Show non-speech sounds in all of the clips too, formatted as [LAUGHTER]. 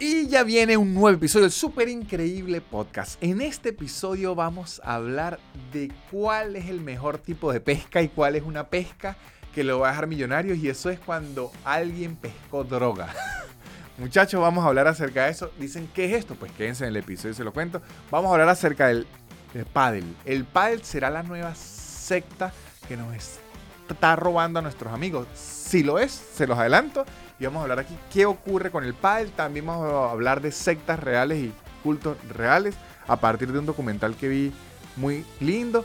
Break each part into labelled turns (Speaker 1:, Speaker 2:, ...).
Speaker 1: Y ya viene un nuevo episodio del súper increíble podcast. En este episodio vamos a hablar de cuál es el mejor tipo de pesca y cuál es una pesca que lo va a dejar millonario y eso es cuando alguien pescó droga. [LAUGHS] Muchachos, vamos a hablar acerca de eso. Dicen, ¿qué es esto? Pues quédense en el episodio se lo cuento. Vamos a hablar acerca del, del paddle. El paddle será la nueva secta que nos está robando a nuestros amigos. Si lo es, se los adelanto. Y vamos a hablar aquí qué ocurre con el paddle. También vamos a hablar de sectas reales y cultos reales a partir de un documental que vi muy lindo.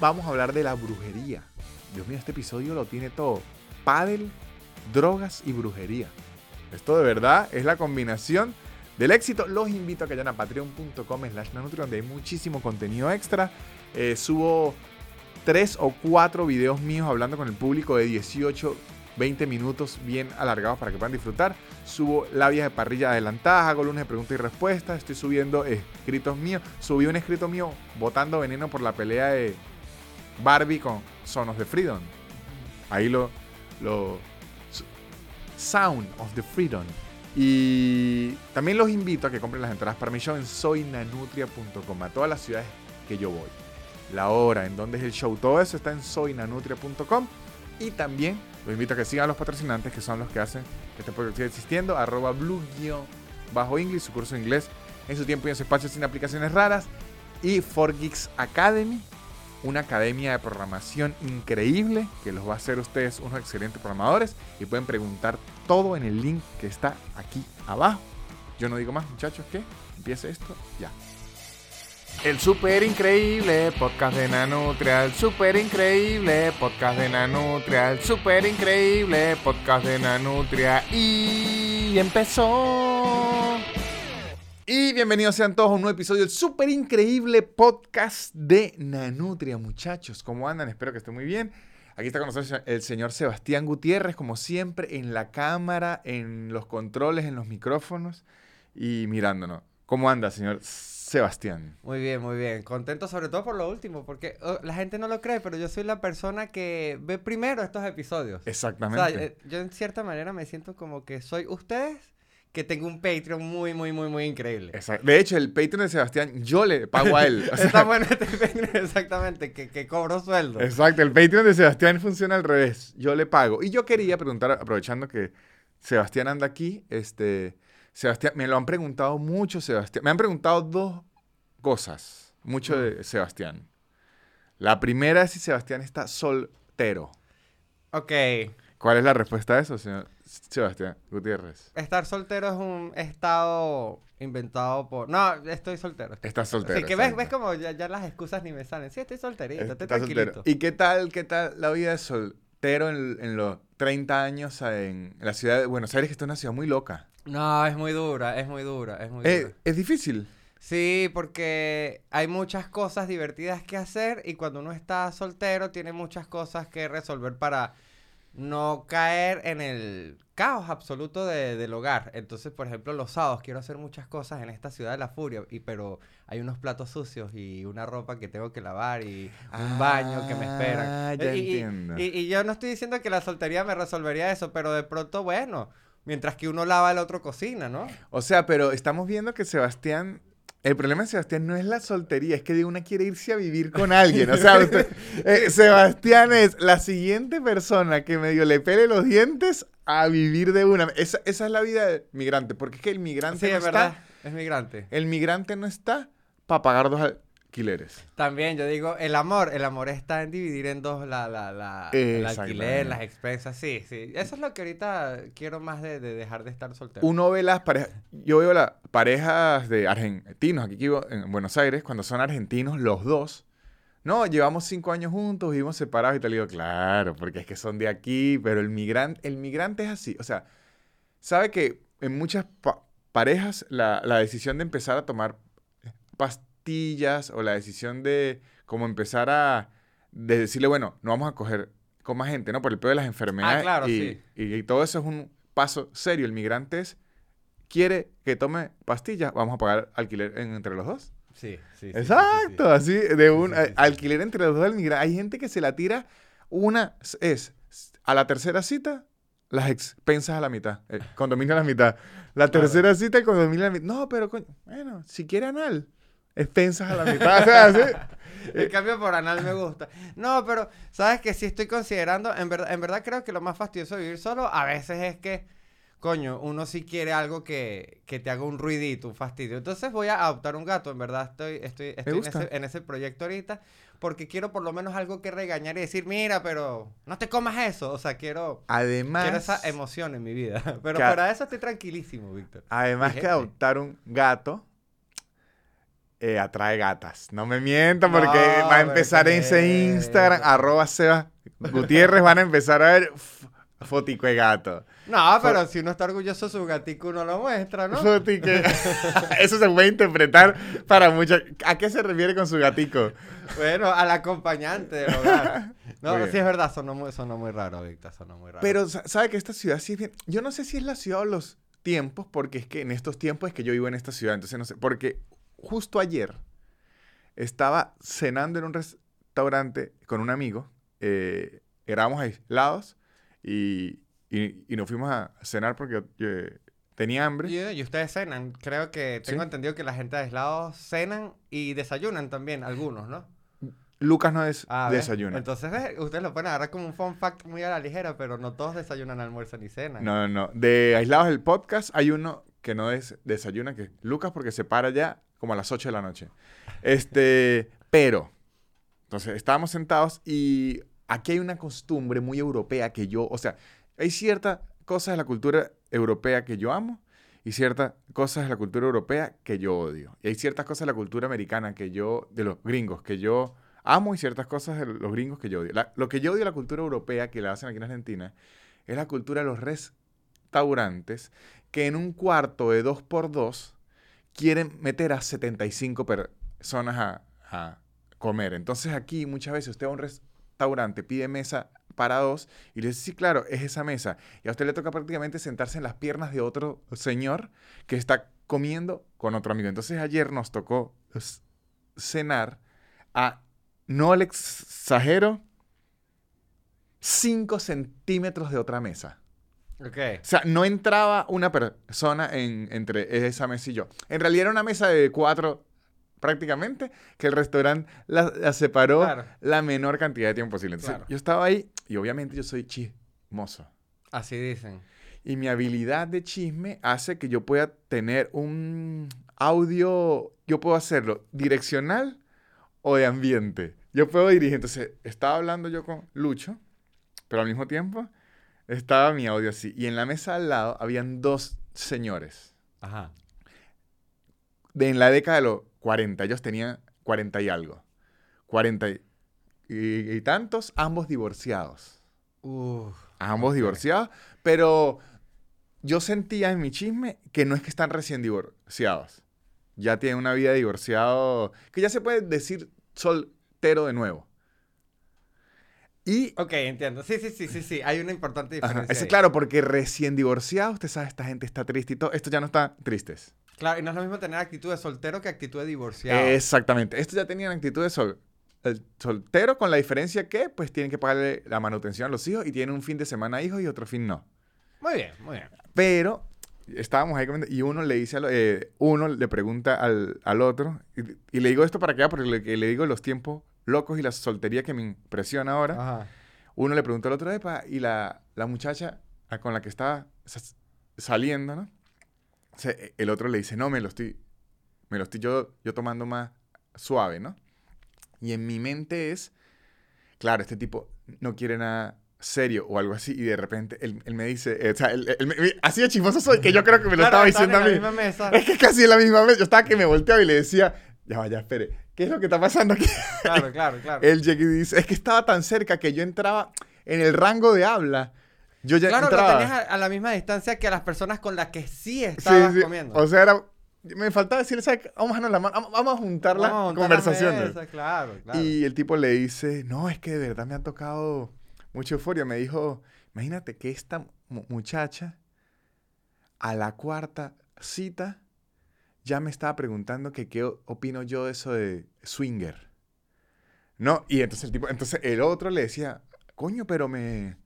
Speaker 1: Vamos a hablar de la brujería. Dios mío, este episodio lo tiene todo. Paddle, drogas y brujería. Esto de verdad es la combinación del éxito. Los invito a que vayan a patreon.com slash donde hay muchísimo contenido extra. Eh, subo tres o cuatro videos míos hablando con el público de 18 20 minutos bien alargados para que puedan disfrutar. Subo labias de parrilla adelantadas, hago lunes de preguntas y respuestas, estoy subiendo escritos míos. Subí un escrito mío botando veneno por la pelea de Barbie con Sonos de Freedom. Ahí lo, lo... Sound of the Freedom. Y también los invito a que compren las entradas para mi show en soynanutria.com, a todas las ciudades que yo voy. La hora, en donde es el show, todo eso está en soynanutria.com. Y también los invito a que sigan los patrocinantes, que son los que hacen que este podcast siga existiendo. Arroba blue bajo English, su curso de inglés en su tiempo y en su espacio sin aplicaciones raras. Y 4Geeks Academy, una academia de programación increíble que los va a hacer ustedes unos excelentes programadores. Y pueden preguntar todo en el link que está aquí abajo. Yo no digo más, muchachos, que empiece esto ya. El super increíble podcast de Nanutria, el super increíble podcast de Nanutria, el super increíble podcast de Nanutria y empezó. Y bienvenidos sean todos a un nuevo episodio del super increíble podcast de Nanutria, muchachos. ¿Cómo andan? Espero que estén muy bien. Aquí está con nosotros el señor Sebastián Gutiérrez, como siempre, en la cámara, en los controles, en los micrófonos y mirándonos. ¿Cómo anda, señor Sebastián.
Speaker 2: Muy bien, muy bien. Contento sobre todo por lo último, porque oh, la gente no lo cree, pero yo soy la persona que ve primero estos episodios.
Speaker 1: Exactamente.
Speaker 2: O sea, eh, yo en cierta manera me siento como que soy ustedes que tengo un Patreon muy, muy, muy, muy increíble.
Speaker 1: Exacto. De hecho, el Patreon de Sebastián, yo le pago a él. [LAUGHS]
Speaker 2: Está bueno este Patreon, [LAUGHS] exactamente, que, que cobro sueldo.
Speaker 1: Exacto, el Patreon de Sebastián funciona al revés. Yo le pago. Y yo quería preguntar, aprovechando que Sebastián anda aquí, este Sebastián, me lo han preguntado mucho, Sebastián. Me han preguntado dos cosas, mucho de Sebastián. La primera es si Sebastián está soltero.
Speaker 2: Ok.
Speaker 1: ¿Cuál es la respuesta a eso, señor Sebastián Gutiérrez?
Speaker 2: Estar soltero es un estado inventado por... No, estoy soltero.
Speaker 1: Estás soltero.
Speaker 2: Sí, que ves, ves como ya, las excusas ni me salen. Sí, estoy solterito, estoy tranquilito.
Speaker 1: ¿Y qué tal, qué tal la vida de soltero en, los 30 años en la ciudad de Buenos Aires, que está una ciudad muy loca?
Speaker 2: No, es muy dura, es muy dura, es muy
Speaker 1: eh,
Speaker 2: dura.
Speaker 1: ¿Es difícil?
Speaker 2: Sí, porque hay muchas cosas divertidas que hacer y cuando uno está soltero tiene muchas cosas que resolver para no caer en el caos absoluto del hogar. Entonces, por ejemplo, los sábados quiero hacer muchas cosas en esta ciudad de la furia, y, pero hay unos platos sucios y una ropa que tengo que lavar y un baño que me esperan.
Speaker 1: Ah, ya
Speaker 2: y,
Speaker 1: entiendo.
Speaker 2: y yo no estoy diciendo que la soltería me resolvería eso, pero de pronto, bueno Mientras que uno lava, el otro cocina, ¿no?
Speaker 1: O sea, pero estamos viendo que Sebastián el problema de Sebastián no es la soltería, es que de una quiere irse a vivir con alguien. O sea, [LAUGHS] eh, Sebastián es la siguiente persona que medio le pele los dientes a vivir de una. Esa, es la vida del migrante, porque es que el migrante
Speaker 2: sí,
Speaker 1: no
Speaker 2: es verdad. Es migrante.
Speaker 1: El migrante no está para pagar dos,
Speaker 2: también, yo digo, el amor, el amor está en dividir en dos la, la, la el alquiler, las expensas, sí, sí. Eso es lo que ahorita quiero más de, dejar de estar soltero.
Speaker 1: Uno ve las parejas, yo veo las parejas de argentinos, aquí en Buenos Aires, cuando son argentinos los dos, no, llevamos cinco años juntos, vivimos separados y te digo, claro, porque es que son de aquí, pero el migrante, el migrante es así, o sea, sabe que en muchas parejas la, la decisión de empezar a tomar pastillas o la decisión de como empezar a decirle, bueno, no vamos a coger con más gente, ¿no? Por el peor de las enfermedades.
Speaker 2: Ah, claro,
Speaker 1: y,
Speaker 2: sí.
Speaker 1: y, todo eso es un paso serio. El migrante quiere que tome pastillas, vamos a pagar alquiler entre los dos.
Speaker 2: Sí, sí.
Speaker 1: Exacto, así, de un alquiler entre los dos del migrante. Hay gente que se la tira, una es a la tercera cita, las expensas a la mitad. El condominio a la mitad. La tercera cita, el condominio a la mitad. No, pero coño, bueno, si quiere anal, expensas a la mitad. o sea, sí. [LAUGHS]
Speaker 2: El cambio por anal me gusta. No, pero sabes que sí estoy considerando, en verdad, en verdad creo que lo más fastidioso de vivir solo a veces es que, coño, uno sí quiere algo que, que te haga un ruidito, un fastidio. Entonces voy a adoptar un gato, en verdad estoy, estoy, estoy en, ese, en ese proyecto ahorita, porque quiero por lo menos algo que regañar y decir, mira, pero no te comas eso. O sea, quiero,
Speaker 1: Además,
Speaker 2: quiero esa emoción en mi vida. [LAUGHS] Pero para eso estoy tranquilísimo, Víctor.
Speaker 1: además que adoptar un gato eh, atrae gatas. No me mientan porque
Speaker 2: No,
Speaker 1: va a empezar
Speaker 2: qué
Speaker 1: ese Instagram, arroba Sebas Gutiérrez, van a empezar a ver fotico de gato.
Speaker 2: No, pero si uno está orgulloso su gatico, uno lo muestra, ¿no?
Speaker 1: Fotico. [LAUGHS] [LAUGHS] Eso se puede interpretar para muchas. ¿A qué se refiere con su gatico?
Speaker 2: Bueno, al acompañante del hogar. [LAUGHS] No, sí es verdad, sonó muy, sonó muy raro, Víctor, sonó muy raro.
Speaker 1: Pero, sa- ¿sabe que esta ciudad sí es bien? Yo no sé si es la ciudad o los tiempos, porque es que en estos tiempos es que yo vivo en esta ciudad, entonces no sé. Porque justo ayer estaba cenando en un restaurante con un amigo, eh, éramos aislados y, y, y nos fuimos a cenar porque yo, eh, tenía hambre.
Speaker 2: Y, y ustedes cenan, creo que tengo
Speaker 1: Sí.
Speaker 2: entendido que la gente de aislados cenan y desayunan también, algunos, ¿no?
Speaker 1: Lucas no es
Speaker 2: Ah,
Speaker 1: desayuna.
Speaker 2: Entonces ustedes lo pueden agarrar como un fun fact muy a la ligera, pero no todos desayunan, almuerzan ni cenan.
Speaker 1: No, no, no. De aislados del podcast hay uno que no es desayuna, que es Lucas porque se para ya como a las 8 de la noche. Este, pero, entonces estábamos sentados y aquí hay una costumbre muy europea que yo, o sea, hay ciertas cosas de la cultura europea que yo amo y ciertas cosas de la cultura europea que yo odio. Y hay ciertas cosas de la cultura americana que yo, de los gringos, que yo amo y ciertas cosas de los gringos que yo odio. Lo que yo odio de la cultura europea que la hacen aquí en Argentina es la cultura de los restaurantes que en un cuarto de 2x2 quieren meter a 75 personas a, comer. Entonces aquí muchas veces usted va a un restaurante, pide mesa para dos y le dice, sí, claro, es esa mesa. Y a usted le toca prácticamente sentarse en las piernas de otro señor que está comiendo con otro amigo. Entonces ayer nos tocó cenar a, no le exagero, 5 centímetros de otra mesa.
Speaker 2: Ok.
Speaker 1: O sea, no entraba una persona en, entre esa mesa y yo. En realidad era una mesa de cuatro prácticamente, que el restaurante la, la separó
Speaker 2: Claro.
Speaker 1: la menor cantidad de tiempo posible. Entonces,
Speaker 2: Claro.
Speaker 1: yo estaba ahí y obviamente yo soy chismoso.
Speaker 2: Así dicen.
Speaker 1: Y mi habilidad de chisme hace que yo pueda tener un audio, yo puedo hacerlo direccional o de ambiente. Yo puedo dirigir. Entonces, estaba hablando yo con Lucho, pero al mismo tiempo estaba mi audio así. Y en la mesa al lado habían dos señores.
Speaker 2: Ajá.
Speaker 1: De en la década de los 40. Ellos tenían 40 y algo. 40 y, y- y tantos, ambos divorciados.
Speaker 2: Uf.
Speaker 1: Ambos divorciados, pero yo sentía en mi chisme que no es que están recién divorciados. Ya tienen una vida divorciado, que ya se puede decir soltero de nuevo. Y,
Speaker 2: Ok, entiendo. Sí, sí, sí, sí, sí. Hay una importante
Speaker 1: ajá,
Speaker 2: diferencia. ahí.
Speaker 1: claro, porque recién divorciado, usted sabe, esta gente está triste y todo. Esto ya no está tristes.
Speaker 2: Claro, y no es lo mismo tener actitud de soltero que actitud de divorciado.
Speaker 1: Exactamente. Estos ya tenían actitud de sol- el soltero, con la diferencia que, pues, tienen que pagarle la manutención a los hijos y tienen un fin de semana hijos y otro fin no.
Speaker 2: Muy bien, muy bien.
Speaker 1: Pero estábamos ahí comiendo y uno le dice, al- eh, uno le pregunta al, al otro, y, y le digo esto para que porque le, que le digo los tiempos locos y la soltería que me impresiona ahora.
Speaker 2: Ajá.
Speaker 1: Uno le preguntó al otro, Epa, y la, la muchacha con la que estaba sa- saliendo, ¿no? El otro le dice, no, me lo estoy, me lo estoy yo, yo tomando más suave, ¿no? Y en mi mente es, claro, este tipo no quiere nada serio o algo así, y de repente él, él me dice, eh, o sea, él- él así de chismoso soy que yo creo que me lo
Speaker 2: Claro,
Speaker 1: estaba diciendo a mí.
Speaker 2: la misma mesa.
Speaker 1: Es que casi en la misma vez, yo estaba que me volteaba y le decía, ya vaya, espere, ¿qué es lo que está pasando aquí?
Speaker 2: Claro, claro, claro.
Speaker 1: Él llega y dice, es que estaba tan cerca que yo entraba en el rango de habla. Yo ya
Speaker 2: Claro,
Speaker 1: entraba.
Speaker 2: lo tenías a, a la misma distancia que a las personas con las que sí
Speaker 1: Sí,
Speaker 2: estabas
Speaker 1: sí,
Speaker 2: comiendo.
Speaker 1: O sea, era, me faltaba decirle, ¿sabes? Vamos a, la mano, vamos- a juntar las
Speaker 2: Vamos a juntar las
Speaker 1: conversaciones.
Speaker 2: mesas, claro, claro.
Speaker 1: Y el tipo le dice, no, es que de verdad me ha tocado mucha euforia. Me dijo, imagínate que esta mu- muchacha a la cuarta cita ya me estaba preguntando que qué opino yo de eso de swinger. No, y entonces el tipo, entonces el otro le decía, coño, pero me,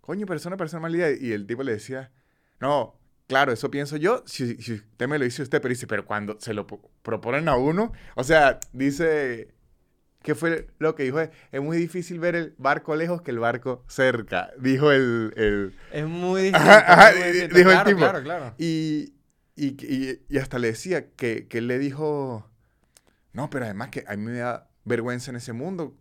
Speaker 1: coño, pero es una personalidad. Y el tipo le decía, no, claro, eso pienso yo, si, si usted me lo dice usted, pero dice, pero cuando se lo po- proponen a uno, o sea, dice, ¿qué fue lo que dijo? Es muy difícil ver el barco lejos que el barco cerca, dijo el... el
Speaker 2: Es muy distinto.
Speaker 1: Ajá, ajá,
Speaker 2: es muy
Speaker 1: di-
Speaker 2: distinto.
Speaker 1: dijo el
Speaker 2: claro,
Speaker 1: tipo.
Speaker 2: Claro, claro.
Speaker 1: y, y, y- y hasta le decía que, que él le dijo, no, pero además que a mí me da vergüenza en ese mundo,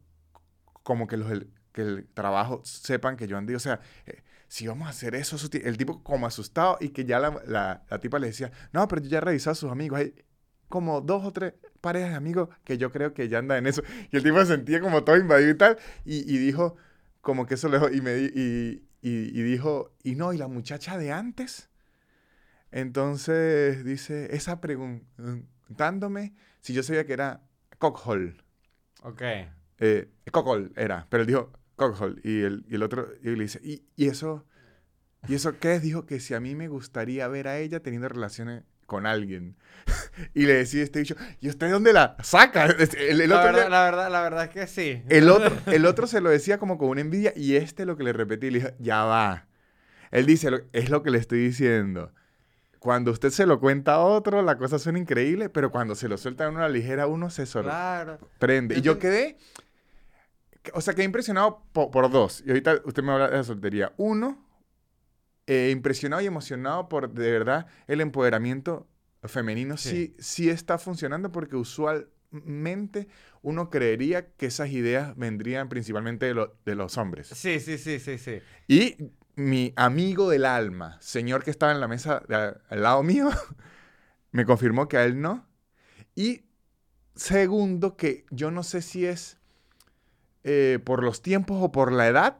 Speaker 1: como que los del- que el trabajo sepan que yo andé, o sea, eh, si vamos a hacer eso, el tipo como asustado y que ya la, la, la tipa le decía, no, pero yo ya he revisado a sus amigos, hay como dos o tres parejas de amigos que yo creo que ya andan en eso. [LAUGHS] Y el tipo se sentía como todo invadido y tal, y, y dijo, como que eso le y me y, y, y dijo, y no, y la muchacha de antes. Entonces dice, esa preguntándome si yo sabía que era cockhole.
Speaker 2: Ok.
Speaker 1: Eh, cockhole era, pero él dijo cockhole. Y el, y el otro y le dice, ¿y, y eso? ¿Y eso qué es? Dijo que si a mí me gustaría ver a ella teniendo relaciones con alguien. [LAUGHS] y le decía este dicho, ¿y usted dónde la saca? [LAUGHS] El, el
Speaker 2: la,
Speaker 1: otro
Speaker 2: verdad, la, verdad, la verdad es que sí.
Speaker 1: el otro, [LAUGHS] el otro se lo decía como con una envidia y este lo que le repetí, le dijo, ya va. Él dice, "Lo- es lo que le estoy diciendo. Cuando usted se lo cuenta a otro, la cosa suena increíble, pero cuando se lo suelta en una ligera, uno se
Speaker 2: Claro.
Speaker 1: sorprende.
Speaker 2: Yo
Speaker 1: Y yo quedé, que- o sea, quedé impresionado po- por, dos. Y ahorita usted me habla de la soltería. Uno, eh, impresionado y emocionado por, de verdad, el empoderamiento femenino sí.
Speaker 2: Sí.
Speaker 1: sí está funcionando porque usualmente uno creería que esas ideas vendrían principalmente de, lo- de los hombres.
Speaker 2: Sí, sí, sí, sí, sí.
Speaker 1: Y mi amigo del alma, señor que estaba en la mesa de al lado mío, [LAUGHS] me confirmó que a él no. Y segundo, que yo no sé si es eh, por los tiempos o por la edad,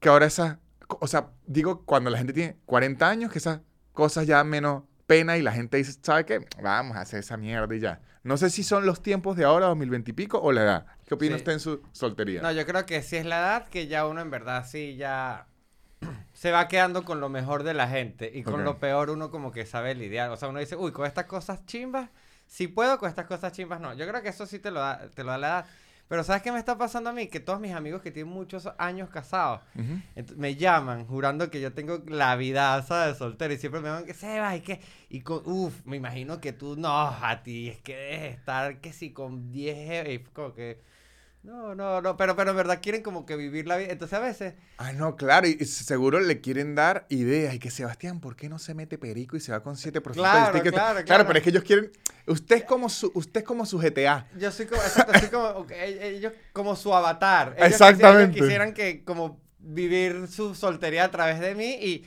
Speaker 1: que ahora esa, o sea, digo, cuando la gente tiene 40 años, que esas cosas ya menos pena y la gente dice, ¿sabe qué? Vamos a hacer esa mierda y ya. No sé si son los tiempos de ahora, 2020 y pico, o la edad. ¿Qué opina
Speaker 2: Sí.
Speaker 1: usted en su soltería?
Speaker 2: No, yo creo que sí es la edad que ya uno en verdad sí ya se va quedando con lo mejor de la gente y con lo peor uno como que sabe lidiar. O sea, uno dice, uy, con estas cosas chimbas, sí puedo, con estas cosas chimbas no. Yo creo que eso sí te lo da, te lo da la edad. Pero ¿sabes qué me está pasando a mí? Que todos mis amigos que tienen muchos años casados me llaman jurando que yo tengo la vidaza de soltero y siempre me van que se va y que y con uff, me imagino que tú no, a ti es que debes estar que si con 10 e- y como que no, no, no, pero pero en verdad quieren como que vivir la vida. Entonces a veces
Speaker 1: Ah, no, claro, y y seguro le quieren dar ideas. Y que Sebastián, ¿por qué no se mete perico y se va con 7%
Speaker 2: Claro,
Speaker 1: de sticker?
Speaker 2: claro, claro.
Speaker 1: pero es que ellos quieren. Usted es como su, usted es como su GTA.
Speaker 2: yo soy como exacto, soy como ok, e- ellos como su avatar. Ellos
Speaker 1: Exactamente.
Speaker 2: Quisieran, ellos quisieran que como vivir su soltería a través de mí y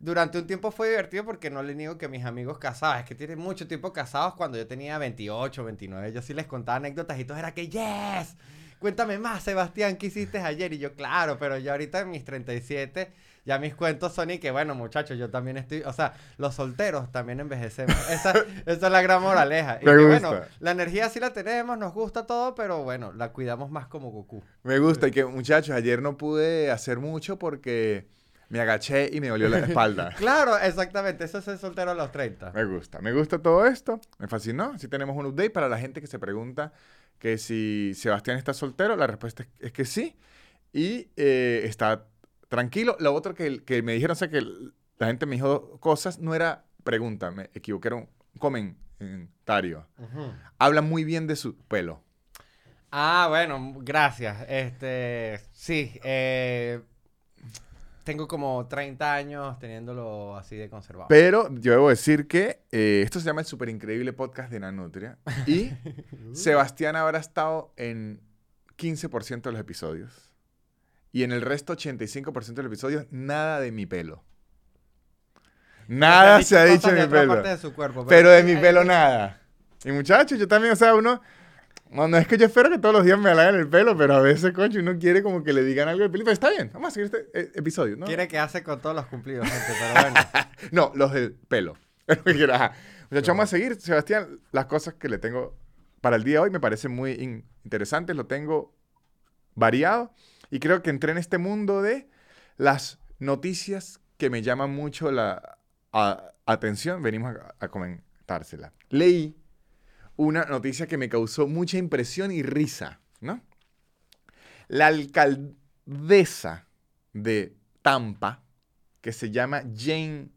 Speaker 2: durante un tiempo fue divertido porque no le niego que mis amigos casados, es que tienen mucho tiempo casados cuando yo tenía 28, 29, yo sí les contaba anécdotas y todo era que, yes, cuéntame más, Sebastián, ¿qué hiciste ayer? Y yo, claro, pero yo ahorita en mis 37, ya mis cuentos son y que, bueno, muchachos, yo también estoy, o sea, los solteros también envejecemos. Esa, [LAUGHS] esa es la gran moraleja. Y
Speaker 1: Me
Speaker 2: que,
Speaker 1: gusta.
Speaker 2: bueno, la energía sí la tenemos, nos gusta todo, pero bueno, la cuidamos más como Goku.
Speaker 1: Me gusta. Y que, muchachos, ayer no pude hacer mucho porque me agaché y me dolió la espalda. [LAUGHS]
Speaker 2: Claro, exactamente, eso es ser soltero a los 30.
Speaker 1: Me gusta, me gusta todo esto. Me fascinó. Así tenemos un update para la gente que se pregunta que si Sebastián está soltero. La respuesta es, que sí. Y eh, está tranquilo. Lo otro que, que me dijeron, o sea, que la gente me dijo cosas, no era pregunta, me equivoqué, era un comentario. Habla muy bien de su pelo.
Speaker 2: Ah, bueno, gracias. Este, sí, eh, tengo como 30 años teniéndolo así de conservado.
Speaker 1: Pero yo debo decir que eh, esto se llama el super increíble podcast de Nanutria. Y [LAUGHS] Sebastián habrá estado en 15% de los episodios. Y en el resto, 85% de los episodios, nada de mi pelo. Nada se ha dicho de mi pelo.
Speaker 2: parte de su cuerpo,
Speaker 1: Pero de mi
Speaker 2: hay-
Speaker 1: pelo nada. Y muchachos, yo también, o sea, uno... No, no es que yo espero que todos los días me halaguen el pelo, pero a veces, coño, uno quiere como que le digan algo del pelo. Pero está bien, vamos a seguir este eh, episodio, ¿no?
Speaker 2: Quiere que hace con todos los cumplidos, gente, pero bueno. [LAUGHS]
Speaker 1: No, los del pelo. [LAUGHS] Ajá. Muchachos, vamos a seguir. Sebastián, las cosas que le tengo para el día de hoy me parecen muy in- interesantes. Lo tengo variado. Y creo que entré en este mundo de las noticias que me llaman mucho la a- atención. Venimos a, a comentársela. Leí una noticia que me causó mucha impresión y risa, ¿no? La alcaldesa de Tampa, que se llama Jane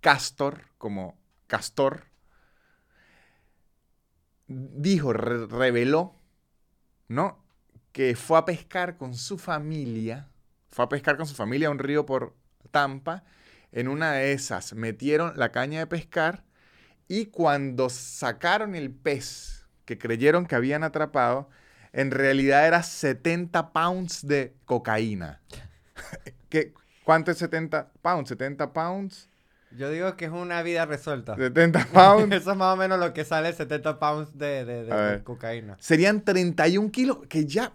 Speaker 1: Castor, como Castor, dijo, re- reveló, ¿no? Que fue a pescar con su familia, fue a pescar con su familia a un río por Tampa. En una de esas metieron la caña de pescar y cuando sacaron el pez que creyeron que habían atrapado, en realidad era 70 pounds de cocaína. [LAUGHS] ¿Qué, ¿Cuánto es 70 pounds? 70 pounds.
Speaker 2: Yo digo que es una vida resuelta.
Speaker 1: 70 [LAUGHS] pounds.
Speaker 2: Eso es más o menos lo que sale 70 pounds de, de- de- cocaína.
Speaker 1: Serían 31 kilos, que ya,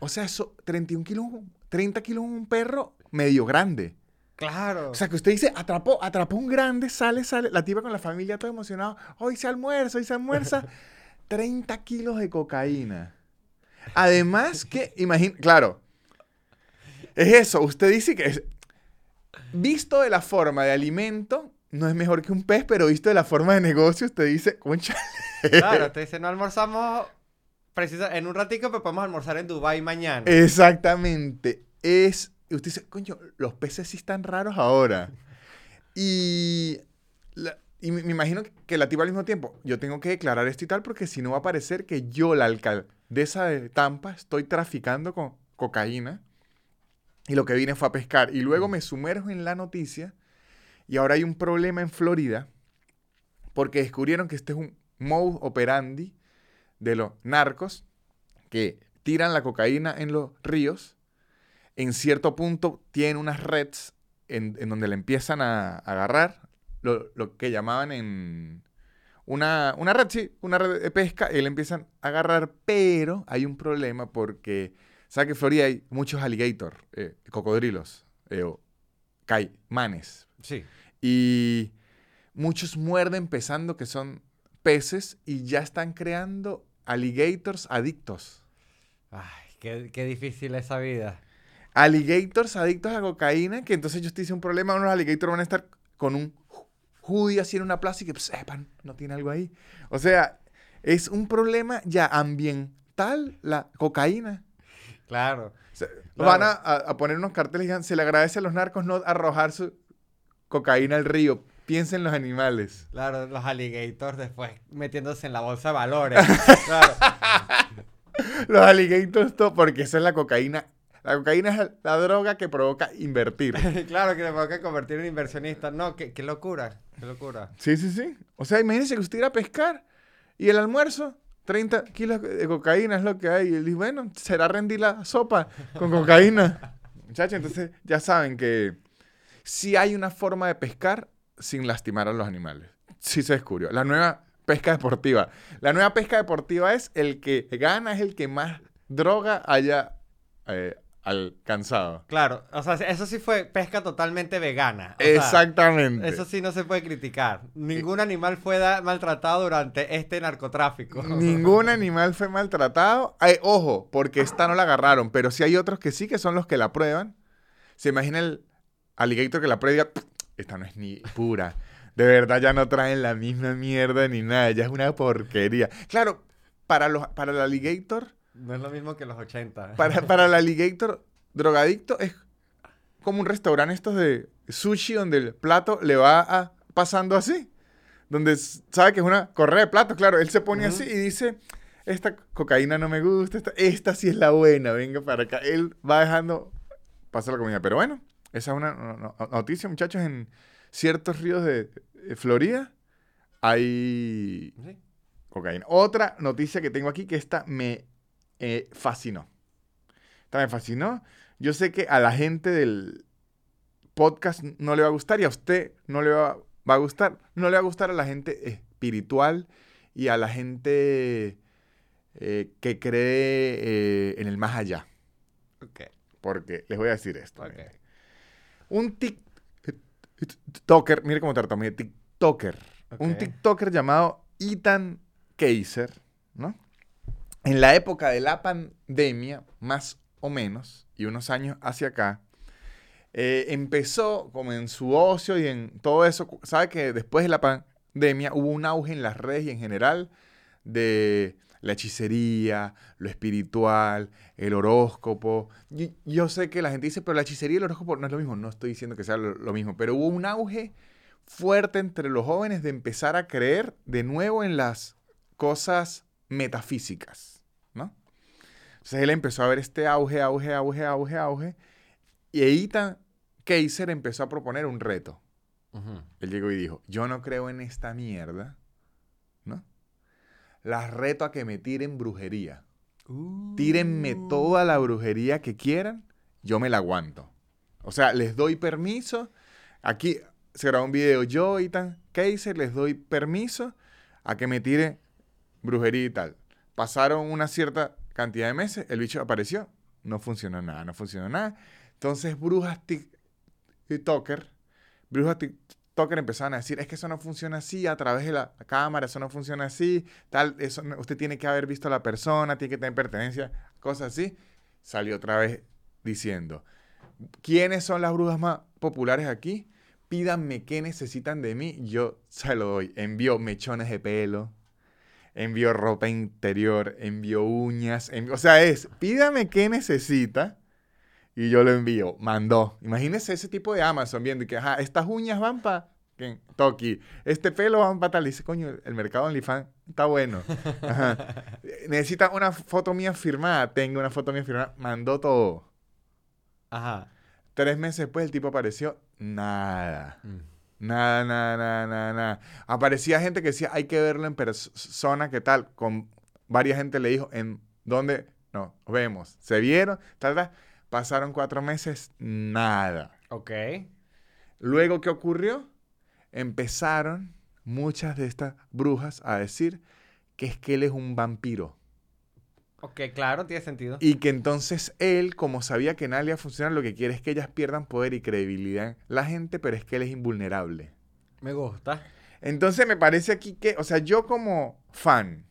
Speaker 1: o sea, eso, 31 kilos, 30 kilos un perro medio grande.
Speaker 2: Claro.
Speaker 1: O sea, que usted dice, atrapó, atrapó un grande, sale, sale, la tipa con la familia todo emocionado, hoy se almuerza, hoy se almuerza, [LAUGHS] 30 kilos de cocaína. Además que, imagina, claro, es eso, usted dice que es, visto de la forma de alimento, no es mejor que un pez, pero visto de la forma de negocio, usted dice, concha,
Speaker 2: Claro, te dice, no almorzamos precisa, en un ratico, pero podemos almorzar en Dubai mañana.
Speaker 1: Exactamente. Es. Y Usted dice, coño, los peces sí están raros ahora. Y. y me, imagino que- que la tipa al mismo tiempo, yo tengo que declarar esto y tal, porque si no va a parecer que yo, la alcaldesa de Tampa, estoy traficando con cocaína. Y lo que vine fue a pescar. Y luego me sumerjo en la noticia. Y ahora hay un problema en Florida. Porque descubrieron que este es un modus operandi de los narcos que tiran la cocaína en los ríos, en cierto punto tienen unas redes en, en donde la empiezan a, agarrar, lo, lo que llamaban en una, una red, sí, una red de pesca, y la empiezan a agarrar, pero hay un problema porque, ¿sabes que en Florida hay muchos alligator, eh, cocodrilos, eh, o caimanes?
Speaker 2: Sí.
Speaker 1: Y muchos muerden pensando que son peces y ya están creando alligators adictos.
Speaker 2: Ay, qué, qué difícil esa vida.
Speaker 1: Alligators adictos a cocaína, que entonces yo te hice un problema, unos alligators van a estar con un hoodie así en una plaza y que, pues, epa, no tiene algo ahí. O sea, es un problema ya ambiental la cocaína.
Speaker 2: Claro.
Speaker 1: O sea,
Speaker 2: Claro.
Speaker 1: Van a, poner unos carteles y digan, se le agradece a los narcos no arrojar su cocaína al río. Piensen en los animales.
Speaker 2: Claro, los alligators después metiéndose en la bolsa de valores. [LAUGHS] Claro. [LAUGHS]
Speaker 1: Los alligators, todo, porque eso es la cocaína. La cocaína es la droga que provoca invertir. [LAUGHS]
Speaker 2: claro que te que convertir en inversionista. No, qué, qué locura. Qué locura.
Speaker 1: Sí, sí, sí. O sea, imagínense que usted ir a pescar y el almuerzo, 30 kilos de cocaína es lo que hay. Y él dice, bueno, será rendir la sopa con cocaína. [LAUGHS] Muchachos, entonces ya saben que sí hay una forma de pescar sin lastimar a los animales. Sí se descubrió. La nueva pesca deportiva. La nueva pesca deportiva es el que gana, es el que más droga haya eh, alcanzado.
Speaker 2: Claro, o sea, eso sí fue pesca totalmente vegana. o sea,
Speaker 1: Exactamente.
Speaker 2: Eso sí no se puede criticar. Ningún animal fue maltratado durante este narcotráfico. [LAUGHS]
Speaker 1: Ningún animal fue maltratado. Ay, ojo, porque esta no la agarraron, pero sí hay otros que sí, que son los que la prueban. Se imagina el alligator que la prueba y diga, "Pff, esta no es ni pura. De verdad ya no traen la misma mierda ni nada, ya es una porquería. Claro, para, los, para el alligator,
Speaker 2: No es lo mismo que los 80.
Speaker 1: para, para el alligator drogadicto es como un restaurante estos de sushi donde el plato le va a- pasando así. Donde sabe que es una correa de platos, claro. Él se pone así y dice, esta cocaína no me gusta, esta, esta sí es la buena, venga para acá. Él va dejando pasar la comida. Pero bueno, esa es una no- no- noticia, muchachos. En ciertos ríos de Florida hay
Speaker 2: Sí.
Speaker 1: cocaína. Otra noticia que tengo aquí que esta me eh, fascinó. Esta me fascinó. Yo sé que a la gente del podcast no le va a gustar y a usted no le va, va a gustar. No le va a gustar a la gente espiritual y a la gente eh, que cree eh, en el más allá.
Speaker 2: Ok.
Speaker 1: Porque les voy a decir esto.
Speaker 2: Ok.
Speaker 1: miren. Un TikToker, mire cómo tratamos de TikToker. Un
Speaker 2: Ok.
Speaker 1: TikToker llamado Ethan Kaiser, ¿no? En la época de la pandemia, más o menos, y unos años hacia acá, eh, empezó como en su ocio y en todo eso. ¿Sabe que después de la pandemia hubo un auge en las redes y en general de la hechicería, lo espiritual, el horóscopo. Yo, sé que la gente dice, pero la hechicería y el horóscopo no es lo mismo. No estoy diciendo que sea lo, mismo, pero hubo un auge fuerte entre los jóvenes de empezar a creer de nuevo en las cosas metafísicas. Entonces él empezó a ver este auge, auge, auge, auge, auge, y Ethan Kaiser empezó a proponer un reto.
Speaker 2: Ujú.
Speaker 1: Él llegó y dijo, yo no creo en esta mierda, ¿no? Las reto a que me tiren brujería. Tírenme toda la brujería que quieran, yo me la aguanto. O sea, les doy permiso. Aquí se grabó un video yo y tan Kaiser, les doy permiso a que me tire brujería y tal. Pasaron una cierta cantidad de meses, el bicho apareció, no funcionó nada, no funcionó nada. Entonces, brujas TikToker, brujas TikToker empezaron a decir, es que eso no funciona así, a través de la cámara, eso no funciona así, tal, eso no- usted tiene que haber visto a la persona, tiene que tener pertenencia, cosas así. Salió otra vez diciendo, ¿quiénes son las brujas más populares aquí? Pídanme qué necesitan de mí, yo se lo doy. Envió mechones de pelo, envió ropa interior, envió uñas, envió- o sea, es, pídame qué necesita y yo lo envío. Mandó. Imagínese ese tipo de Amazon viendo que, ajá, estas uñas van para Toki, este pelo van para tal. Y dice, coño, el mercado OnlyFans está bueno. Ajá. [LAUGHS] Necesita una foto mía firmada. Tengo una foto mía firmada. Mandó todo.
Speaker 2: Ajá.
Speaker 1: Tres meses después el tipo apareció. Nada.
Speaker 2: Mm.
Speaker 1: Nada, nada, nada, nada, nada. Aparecía gente que decía, hay que verlo en persona, ¿qué tal? Con varias gente le dijo, ¿en dónde? No, vemos. Se vieron, tal, tal. Pasaron cuatro meses, nada.
Speaker 2: Ok.
Speaker 1: Luego, ¿qué ocurrió? Empezaron muchas de estas brujas a decir que es que él es un vampiro.
Speaker 2: Ok, claro, tiene sentido.
Speaker 1: Y que entonces él, como sabía que nadie iba a funcionar, lo que quiere es que ellas pierdan poder y credibilidad en la gente, pero es que él es invulnerable.
Speaker 2: Me gusta.
Speaker 1: Entonces me parece aquí que, o sea, yo como fan,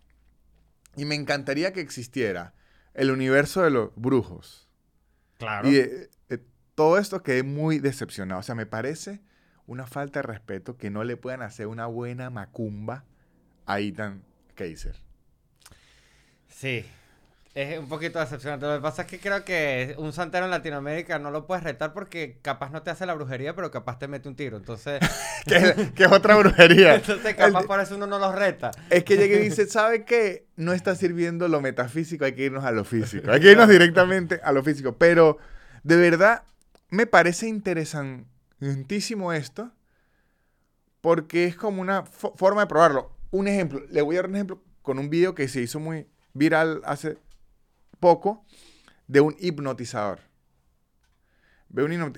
Speaker 1: y me encantaría que existiera el universo de los brujos.
Speaker 2: Claro.
Speaker 1: Y todo esto quedé muy decepcionado. O sea, me parece una falta de respeto que no le puedan hacer una buena macumba a Ethan Kaiser.
Speaker 2: Sí. Es un poquito decepcionante. Lo que pasa es que creo que un santero en Latinoamérica no lo puedes retar porque capaz no te hace la brujería, pero capaz te mete un tiro. Entonces, [LAUGHS]
Speaker 1: que, que es otra brujería. [LAUGHS]
Speaker 2: entonces capaz por eso uno no los reta.
Speaker 1: Es que llega y dice, ¿sabe qué? No está sirviendo lo metafísico, hay que irnos a lo físico. Hay que irnos directamente a lo físico. Pero, de verdad, me parece interesantísimo esto porque es como una fo- forma de probarlo. Un ejemplo, le voy a dar un ejemplo con un video que se hizo muy viral hace poco de un hipnotizador.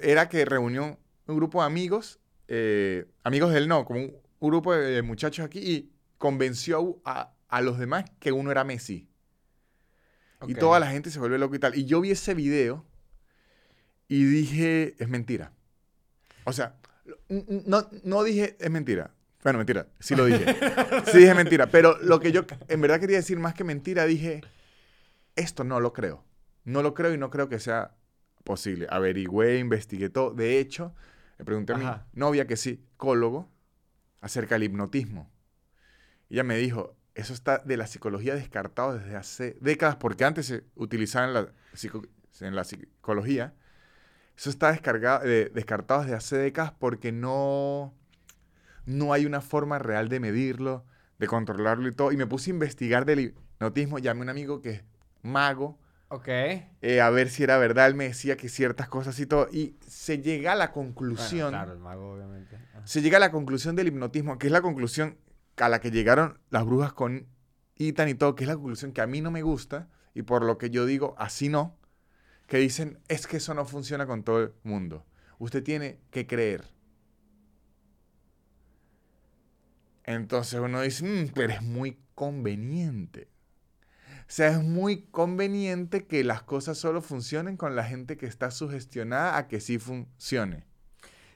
Speaker 1: Era que reunió un grupo de amigos, eh, amigos del no, como un, un grupo de muchachos aquí y convenció a, a los demás que uno era Messi. Y toda la gente se vuelve loco y tal. Y yo vi ese video y dije, es mentira. O sea, no, no dije, es mentira. Bueno, mentira, sí lo dije. [LAUGHS] Sí dije mentira. Pero lo que yo en verdad quería decir más que mentira, dije, esto no lo creo. No lo creo y no creo que sea posible. Averigüé, investigué todo. De hecho, le pregunté a mi novia, que es psicólogo, acerca del hipnotismo. Ella me dijo, eso está de la psicología descartado desde hace décadas, porque antes se utilizaba en la, psico- en la psicología. Eso está descargado, eh, descartado desde hace décadas porque no, no hay una forma real de medirlo, de controlarlo y todo. Y me puse a investigar del hipnotismo. Llamé a un amigo que es mago,
Speaker 2: Ok.
Speaker 1: eh, a ver si era verdad. Él me decía que ciertas cosas y todo. Y se llega a la
Speaker 2: Bueno,
Speaker 1: conclusión
Speaker 2: claro, el mago, obviamente.
Speaker 1: Se llega a la conclusión del hipnotismo, que es la conclusión a la que llegaron las brujas con Ethan y todo, que es la conclusión que a mí no me gusta, y por lo que yo digo, así no, que dicen, es que eso no funciona con todo el mundo. Usted tiene que creer. Entonces uno dice, "Mm, pero es muy conveniente. O sea, es muy conveniente que las cosas solo funcionen con la gente que está sugestionada a que sí funcione.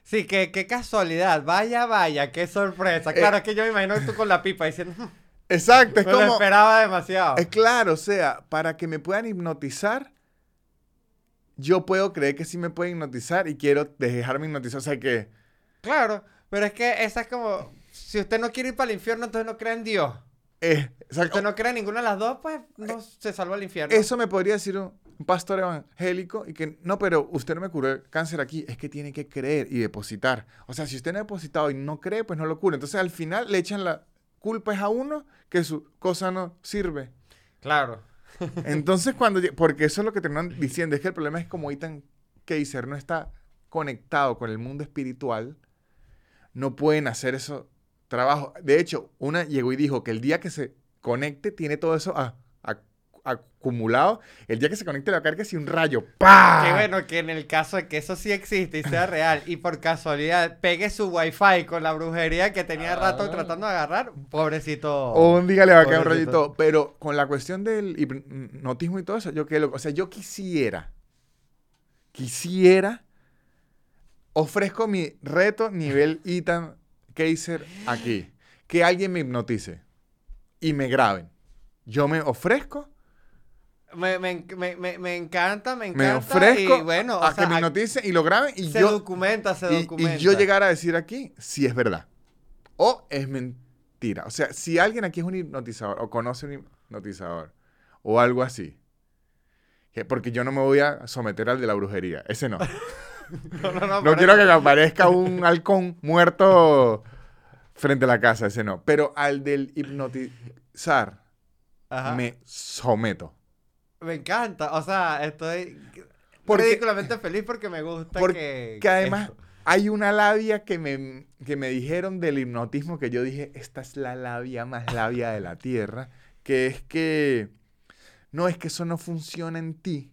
Speaker 2: Sí, qué, qué casualidad. Vaya, vaya, qué sorpresa.
Speaker 1: Eh,
Speaker 2: Claro, es que yo me imagino que tú con la pipa diciendo, "Hmm,
Speaker 1: Exacto, es
Speaker 2: me lo
Speaker 1: como...
Speaker 2: esperaba demasiado.
Speaker 1: Es claro, o sea, para que me puedan hipnotizar, yo puedo creer que sí me pueden hipnotizar y quiero dejarme hipnotizar. O sea que,
Speaker 2: Claro, pero es que esa es como, si usted no quiere ir para el infierno, entonces no cree en Dios.
Speaker 1: Eh, exacto.
Speaker 2: No cree ninguna de las dos, pues no se salva el infierno.
Speaker 1: Eso me podría decir un, pastor evangélico y que, no, pero usted no me curó el cáncer aquí, es que tiene que creer y depositar. O sea, si usted no ha depositado y no cree, pues no lo cura. Entonces al final le echan la culpa es a uno que su cosa no sirve.
Speaker 2: Claro.
Speaker 1: Entonces cuando, porque eso es lo que terminan diciendo, es que el problema es como Ethan Kaiser no está conectado con el mundo espiritual, no pueden hacer eso trabajo. De hecho, una llegó y dijo que el día que se conecte tiene todo eso a- a- acumulado, el día que se conecte le va a caer que si un rayo, ¡pah!
Speaker 2: Qué bueno que en el caso de que eso sí existe y sea real y por casualidad pegue su wifi con la brujería que tenía rato
Speaker 1: Ah.
Speaker 2: tratando de agarrar, pobrecito.
Speaker 1: O un día le va a caer un rayito. Pero con la cuestión del hipnotismo y todo eso, yo que lo, o sea, yo quisiera, quisiera, ofrezco mi reto nivel Ethan Kaiser aquí. Que alguien me hipnotice y me graben. Yo me ofrezco,
Speaker 2: Me, me, me, me, me encanta, me
Speaker 1: me
Speaker 2: encanta.
Speaker 1: ofrezco
Speaker 2: y bueno, o
Speaker 1: a
Speaker 2: sea,
Speaker 1: que me hipnoticen y lo graben y
Speaker 2: se
Speaker 1: yo,
Speaker 2: documenta, se
Speaker 1: y, y
Speaker 2: documenta.
Speaker 1: yo llegar a decir aquí si es verdad o es mentira. O sea, si alguien aquí es un hipnotizador o conoce un hipnotizador o algo así, que- porque yo no me voy a someter al de la brujería, ese no. [LAUGHS]
Speaker 2: No, no, no,
Speaker 1: No quiero que me aparezca un halcón muerto frente a la casa, ese no. Pero al del hipnotizar
Speaker 2: Ajá. Me...
Speaker 1: me someto.
Speaker 2: encanta, o sea, estoy
Speaker 1: Porque-
Speaker 2: ridículamente feliz porque me gusta
Speaker 1: Porque
Speaker 2: que...
Speaker 1: además
Speaker 2: esto.
Speaker 1: hay una labia que me, que me dijeron del hipnotismo que yo dije, esta es la labia más labia de la tierra, que es que no es que eso no funciona en ti,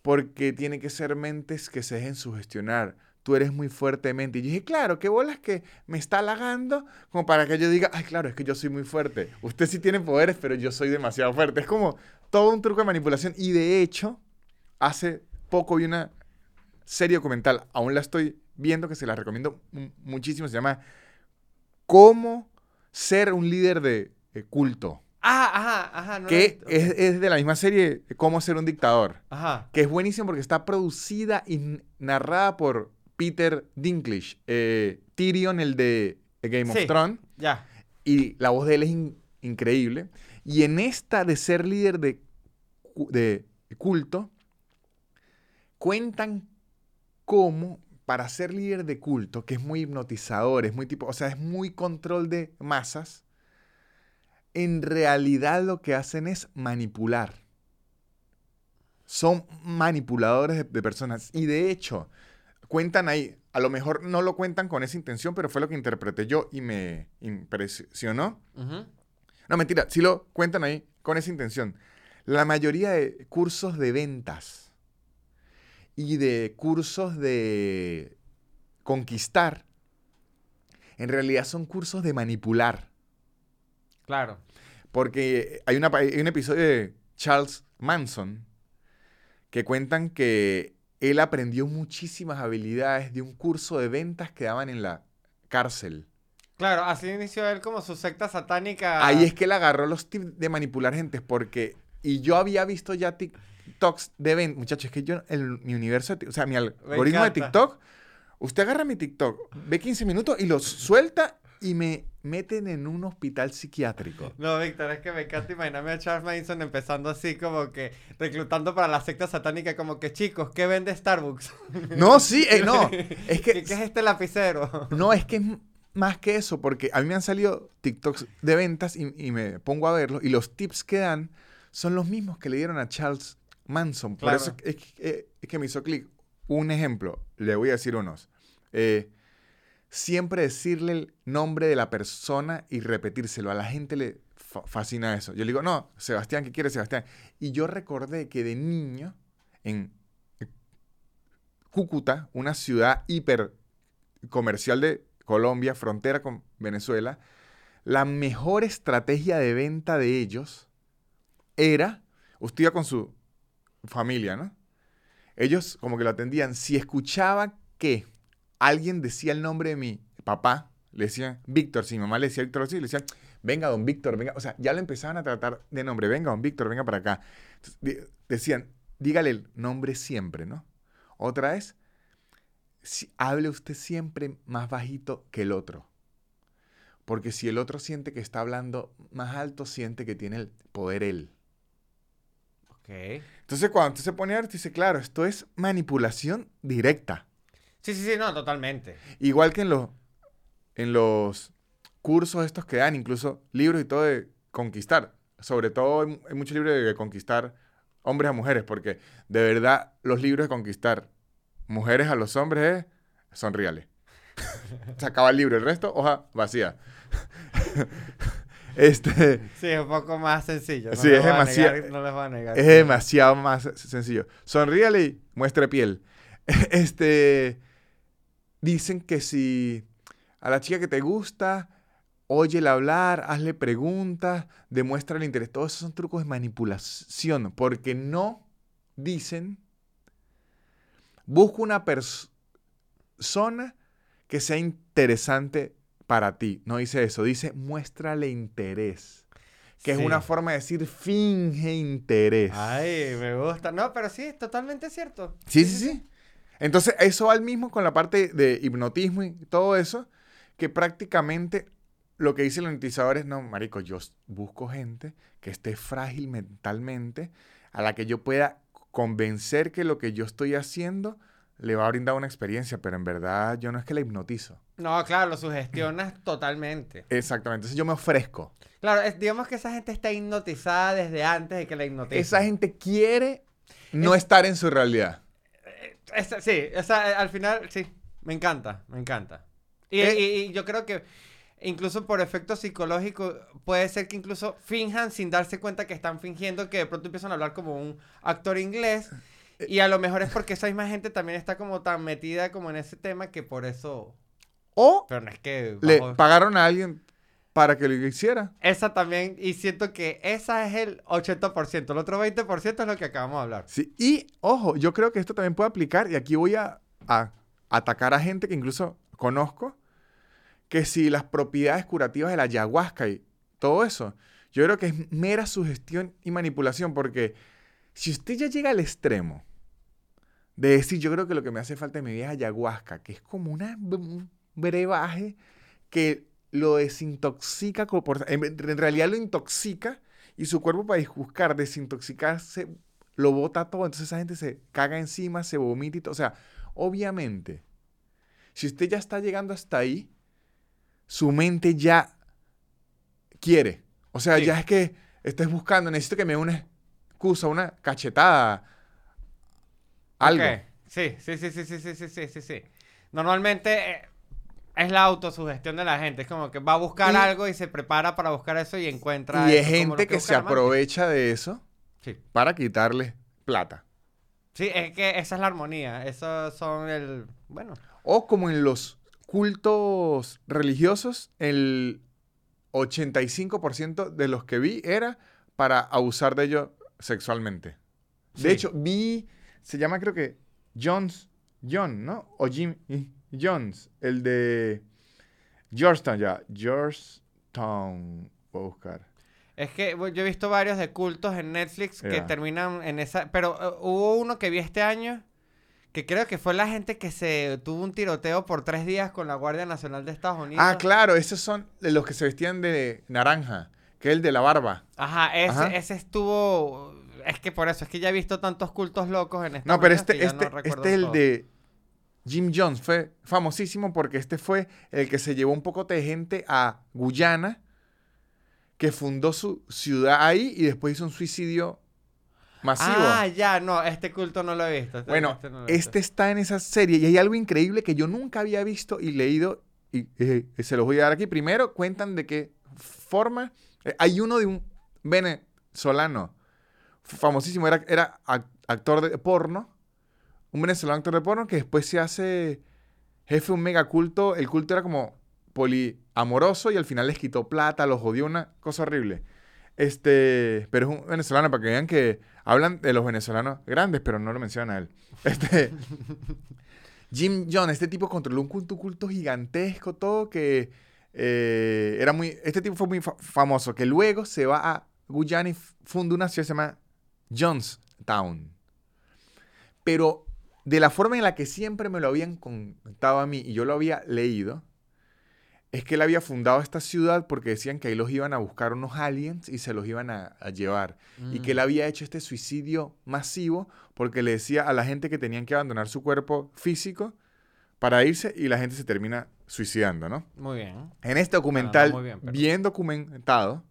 Speaker 1: porque tiene que ser mentes que se dejen sugestionar. Tú eres muy fuertemente. Y yo dije, claro, qué bolas que me está halagando como para que yo diga, ay, claro, es que yo soy muy fuerte. Usted sí tiene poderes, pero yo soy demasiado fuerte. Es como todo un truco de manipulación. Y de hecho, hace poco vi una serie documental, aún la estoy viendo, que se la recomiendo mu- muchísimo, se llama Cómo ser un líder de eh, culto,
Speaker 2: Ah, ajá, ajá. No la he
Speaker 1: que es, es de la misma serie Cómo ser un dictador,
Speaker 2: Ajá.
Speaker 1: que es buenísimo porque está producida y narrada por Peter Dinklage, eh, Tyrion, el de Game
Speaker 2: Sí.
Speaker 1: of Thrones,
Speaker 2: Ya.
Speaker 1: y la voz de él es in- increíble. Y en esta de ser líder de, cu- de culto, cuentan cómo para ser líder de culto, que es muy hipnotizador, es muy tipo, o sea, es muy control de masas, en realidad lo que hacen es manipular. Son manipuladores de, de personas. Y de hecho, cuentan ahí, a lo mejor no lo cuentan con esa intención, pero fue lo que interpreté yo y me impresionó. No, mentira, sí lo cuentan ahí con esa intención. La mayoría de cursos de ventas y de cursos de conquistar, en realidad son cursos de manipular.
Speaker 2: Claro.
Speaker 1: Porque hay, una, hay un episodio de Charles Manson que cuentan que él aprendió muchísimas habilidades de un curso de ventas que daban en la cárcel.
Speaker 2: Claro, así inició él como su secta satánica.
Speaker 1: Ahí es que él agarró los tips de manipular gente, porque. Y yo había visto ya TikToks de ventas. Muchachos, es que yo, el- mi universo, de o sea, mi algoritmo de. TikTok, usted agarra mi TikTok, ve 15 minutos y los suelta y me meten en un hospital psiquiátrico.
Speaker 2: No, Víctor, es que me encanta imaginarme a Charles Manson empezando así como que reclutando para la secta satánica como que chicos, ¿qué vende Starbucks? [LAUGHS]
Speaker 1: No, sí, eh, no. Es [LAUGHS]
Speaker 2: ¿Qué,
Speaker 1: que.
Speaker 2: qué es este lapicero? [LAUGHS]
Speaker 1: No, es que es más que eso, porque a mí me han salido TikToks de ventas y, y me pongo a verlos y los tips que dan son los mismos que le dieron a Charles Manson. Por
Speaker 2: Claro.
Speaker 1: eso es, que- es que me hizo clic. Un ejemplo, le voy a decir unos. Eh, siempre decirle el nombre de la persona y repetírselo. A la gente le fa- fascina eso. Yo le digo, no, Sebastián, ¿qué quiere Sebastián? Y yo recordé que de niño, en Cúcuta, una ciudad hiper comercial de Colombia, frontera con Venezuela, la mejor estrategia de venta de ellos era, usted iba con su familia, ¿no? Ellos como que lo atendían. Si escuchaba que alguien decía el nombre de mi papá, le decían Víctor, si mi mamá le decía Víctor así, le decían, venga, don Víctor, venga. O sea, ya lo empezaban a tratar de nombre, venga, don Víctor, venga para acá. Entonces, decían, dígale el nombre siempre, ¿no? Otra es, si- hable usted siempre más bajito que el otro. Porque si el otro siente que está hablando más alto, siente que tiene el poder él.
Speaker 2: Ok.
Speaker 1: Entonces, cuando tú se pone a dices, claro, esto es manipulación directa.
Speaker 2: Sí, sí, sí, no, totalmente.
Speaker 1: Igual que en los, en los cursos estos que dan, incluso libros y todo de conquistar. Sobre todo hay, muchos libros de conquistar hombres a mujeres, porque de verdad los libros de conquistar mujeres a los hombres son reales. [LAUGHS] Se acaba el libro, el resto, hoja vacía. [LAUGHS] este,
Speaker 2: Sí, es un poco más sencillo. no
Speaker 1: Sí,
Speaker 2: les
Speaker 1: es demasiado-
Speaker 2: negar- no les voy a negar.
Speaker 1: es demasiado más sencillo. Sonríale y muestre piel. [LAUGHS] Este, dicen que si a la chica que te gusta, óyela hablar, hazle preguntas, demuéstrale interés. Todos esos son trucos de manipulación, porque no dicen, busca una pers- persona que sea interesante para ti. No dice eso, dice muéstrale interés. Que
Speaker 2: Sí.
Speaker 1: es una forma de decir finge interés.
Speaker 2: Ay, me gusta. No, pero sí, es totalmente cierto.
Speaker 1: Sí, sí, sí. Entonces, eso va al mismo con la parte de hipnotismo y todo eso, que prácticamente lo que dice el hipnotizador es, no, marico, yo busco gente que esté frágil mentalmente, a la que yo pueda convencer que lo que yo estoy haciendo le va a brindar una experiencia, pero en verdad yo no es que la hipnotizo.
Speaker 2: No, claro, lo sugestionas [CLEARS THROAT] totalmente.
Speaker 1: Exactamente, entonces yo me ofrezco.
Speaker 2: Claro, es- digamos que esa gente está hipnotizada desde antes de que la hipnoticen.
Speaker 1: Esa gente quiere no
Speaker 2: Es-
Speaker 1: estar en su realidad.
Speaker 2: Esa- sí, o sea, eh, al final, sí, me encanta, me encanta. Y,
Speaker 1: Eh,
Speaker 2: y- y yo creo que incluso por efecto psicológico puede ser que incluso finjan sin darse cuenta que están fingiendo que de pronto empiezan a hablar como un actor inglés.
Speaker 1: Eh,
Speaker 2: Y a lo mejor es porque esa misma gente también está como tan metida como en ese tema que por eso...
Speaker 1: O
Speaker 2: Pero no es que...
Speaker 1: le pagaron a alguien para que lo hiciera.
Speaker 2: Esa también, y siento que esa es el 80%. El otro 20% es lo que acabamos de hablar.
Speaker 1: Sí, y ojo, yo creo que esto también puede aplicar, y aquí voy a, a atacar a gente que incluso conozco, que si las propiedades curativas de la ayahuasca y todo eso, yo creo que es mera sugestión y manipulación, porque si usted ya llega al extremo de decir, yo creo que lo que me hace falta en mi vida es ayahuasca, que es como una, un brebaje que lo desintoxica, por- en, realidad lo intoxica, y su cuerpo para buscar desintoxicarse lo bota todo, entonces esa gente se caga encima, se vomita y todo. O sea, obviamente, si usted ya está llegando hasta ahí, su mente ya quiere. O sea,
Speaker 2: Sí.
Speaker 1: ya es que estés buscando, necesito que me dé una excusa, una cachetada, algo.
Speaker 2: Sí, sí, sí, sí, sí, sí, sí, sí, sí. Normalmente eh, es la autosugestión de la gente. Es como que va a buscar
Speaker 1: Y-
Speaker 2: algo y se prepara para buscar eso y encuentra
Speaker 1: Y es gente que, se aprovecha de eso
Speaker 2: Sí.
Speaker 1: para quitarle plata.
Speaker 2: Sí, es que esa es la armonía. Esos son el... Bueno.
Speaker 1: O como en los cultos religiosos, el 85% de los que vi era para abusar de ellos sexualmente. De
Speaker 2: Sí.
Speaker 1: hecho, vi, se llama creo que Jones, John, ¿no? O Jim Jones, el de Georgetown, ya, Georgetown, voy a buscar.
Speaker 2: Es que bueno, yo he visto varios de cultos en Netflix que terminan en esa... Pero eh, hubo uno que vi este año que creo que fue la gente que se tuvo un tiroteo por tres días con la Guardia Nacional de Estados Unidos.
Speaker 1: Ah, claro, esos son los que se vestían de naranja, que es el de la barba.
Speaker 2: Ajá, ese,
Speaker 1: Ajá.
Speaker 2: ese estuvo... Es que por eso, es que ya he visto tantos cultos locos en Estados
Speaker 1: No, pero
Speaker 2: Unidos
Speaker 1: este,
Speaker 2: ya
Speaker 1: este,
Speaker 2: no
Speaker 1: este es el de Jim Jones. Fue famosísimo porque este fue el que se llevó un poco de gente a Guyana, que fundó su ciudad ahí y después hizo un suicidio masivo.
Speaker 2: Ah, ya, no, este culto no lo he visto. este-
Speaker 1: bueno,
Speaker 2: este no lo he visto.
Speaker 1: este está en esa serie y hay algo increíble que yo nunca había visto y leído y eh, se los voy a dar aquí. Primero, cuentan de qué forma. eh, hay uno de un venezolano famosísimo, era, era ac- actor de porno, un venezolano actor de porno que después se hace jefe de un megaculto. El culto era como poliamoroso y al final les quitó plata, los jodió, una cosa horrible. Este, pero es un venezolano para que vean que hablan de los venezolanos grandes, pero no lo menciona él. [LAUGHS] Este, Jim John, este tipo controló un culto, culto gigantesco, todo que eh, era muy, este tipo fue muy fa- famoso, que luego se va a Guyana y funda una ciudad que se llama Johnstown. Pero de la forma en la que siempre me lo habían contado a mí y yo lo había leído, es que él había fundado esta ciudad porque decían que ahí los iban a buscar unos aliens y se los iban a, a llevar. Y que él
Speaker 2: Mm.
Speaker 1: había hecho este suicidio masivo porque le decía a la gente que tenían que abandonar su cuerpo físico para irse y la gente se termina suicidando, ¿no?
Speaker 2: Muy bien.
Speaker 1: En este documental,
Speaker 2: bien, pero-
Speaker 1: bien documentado,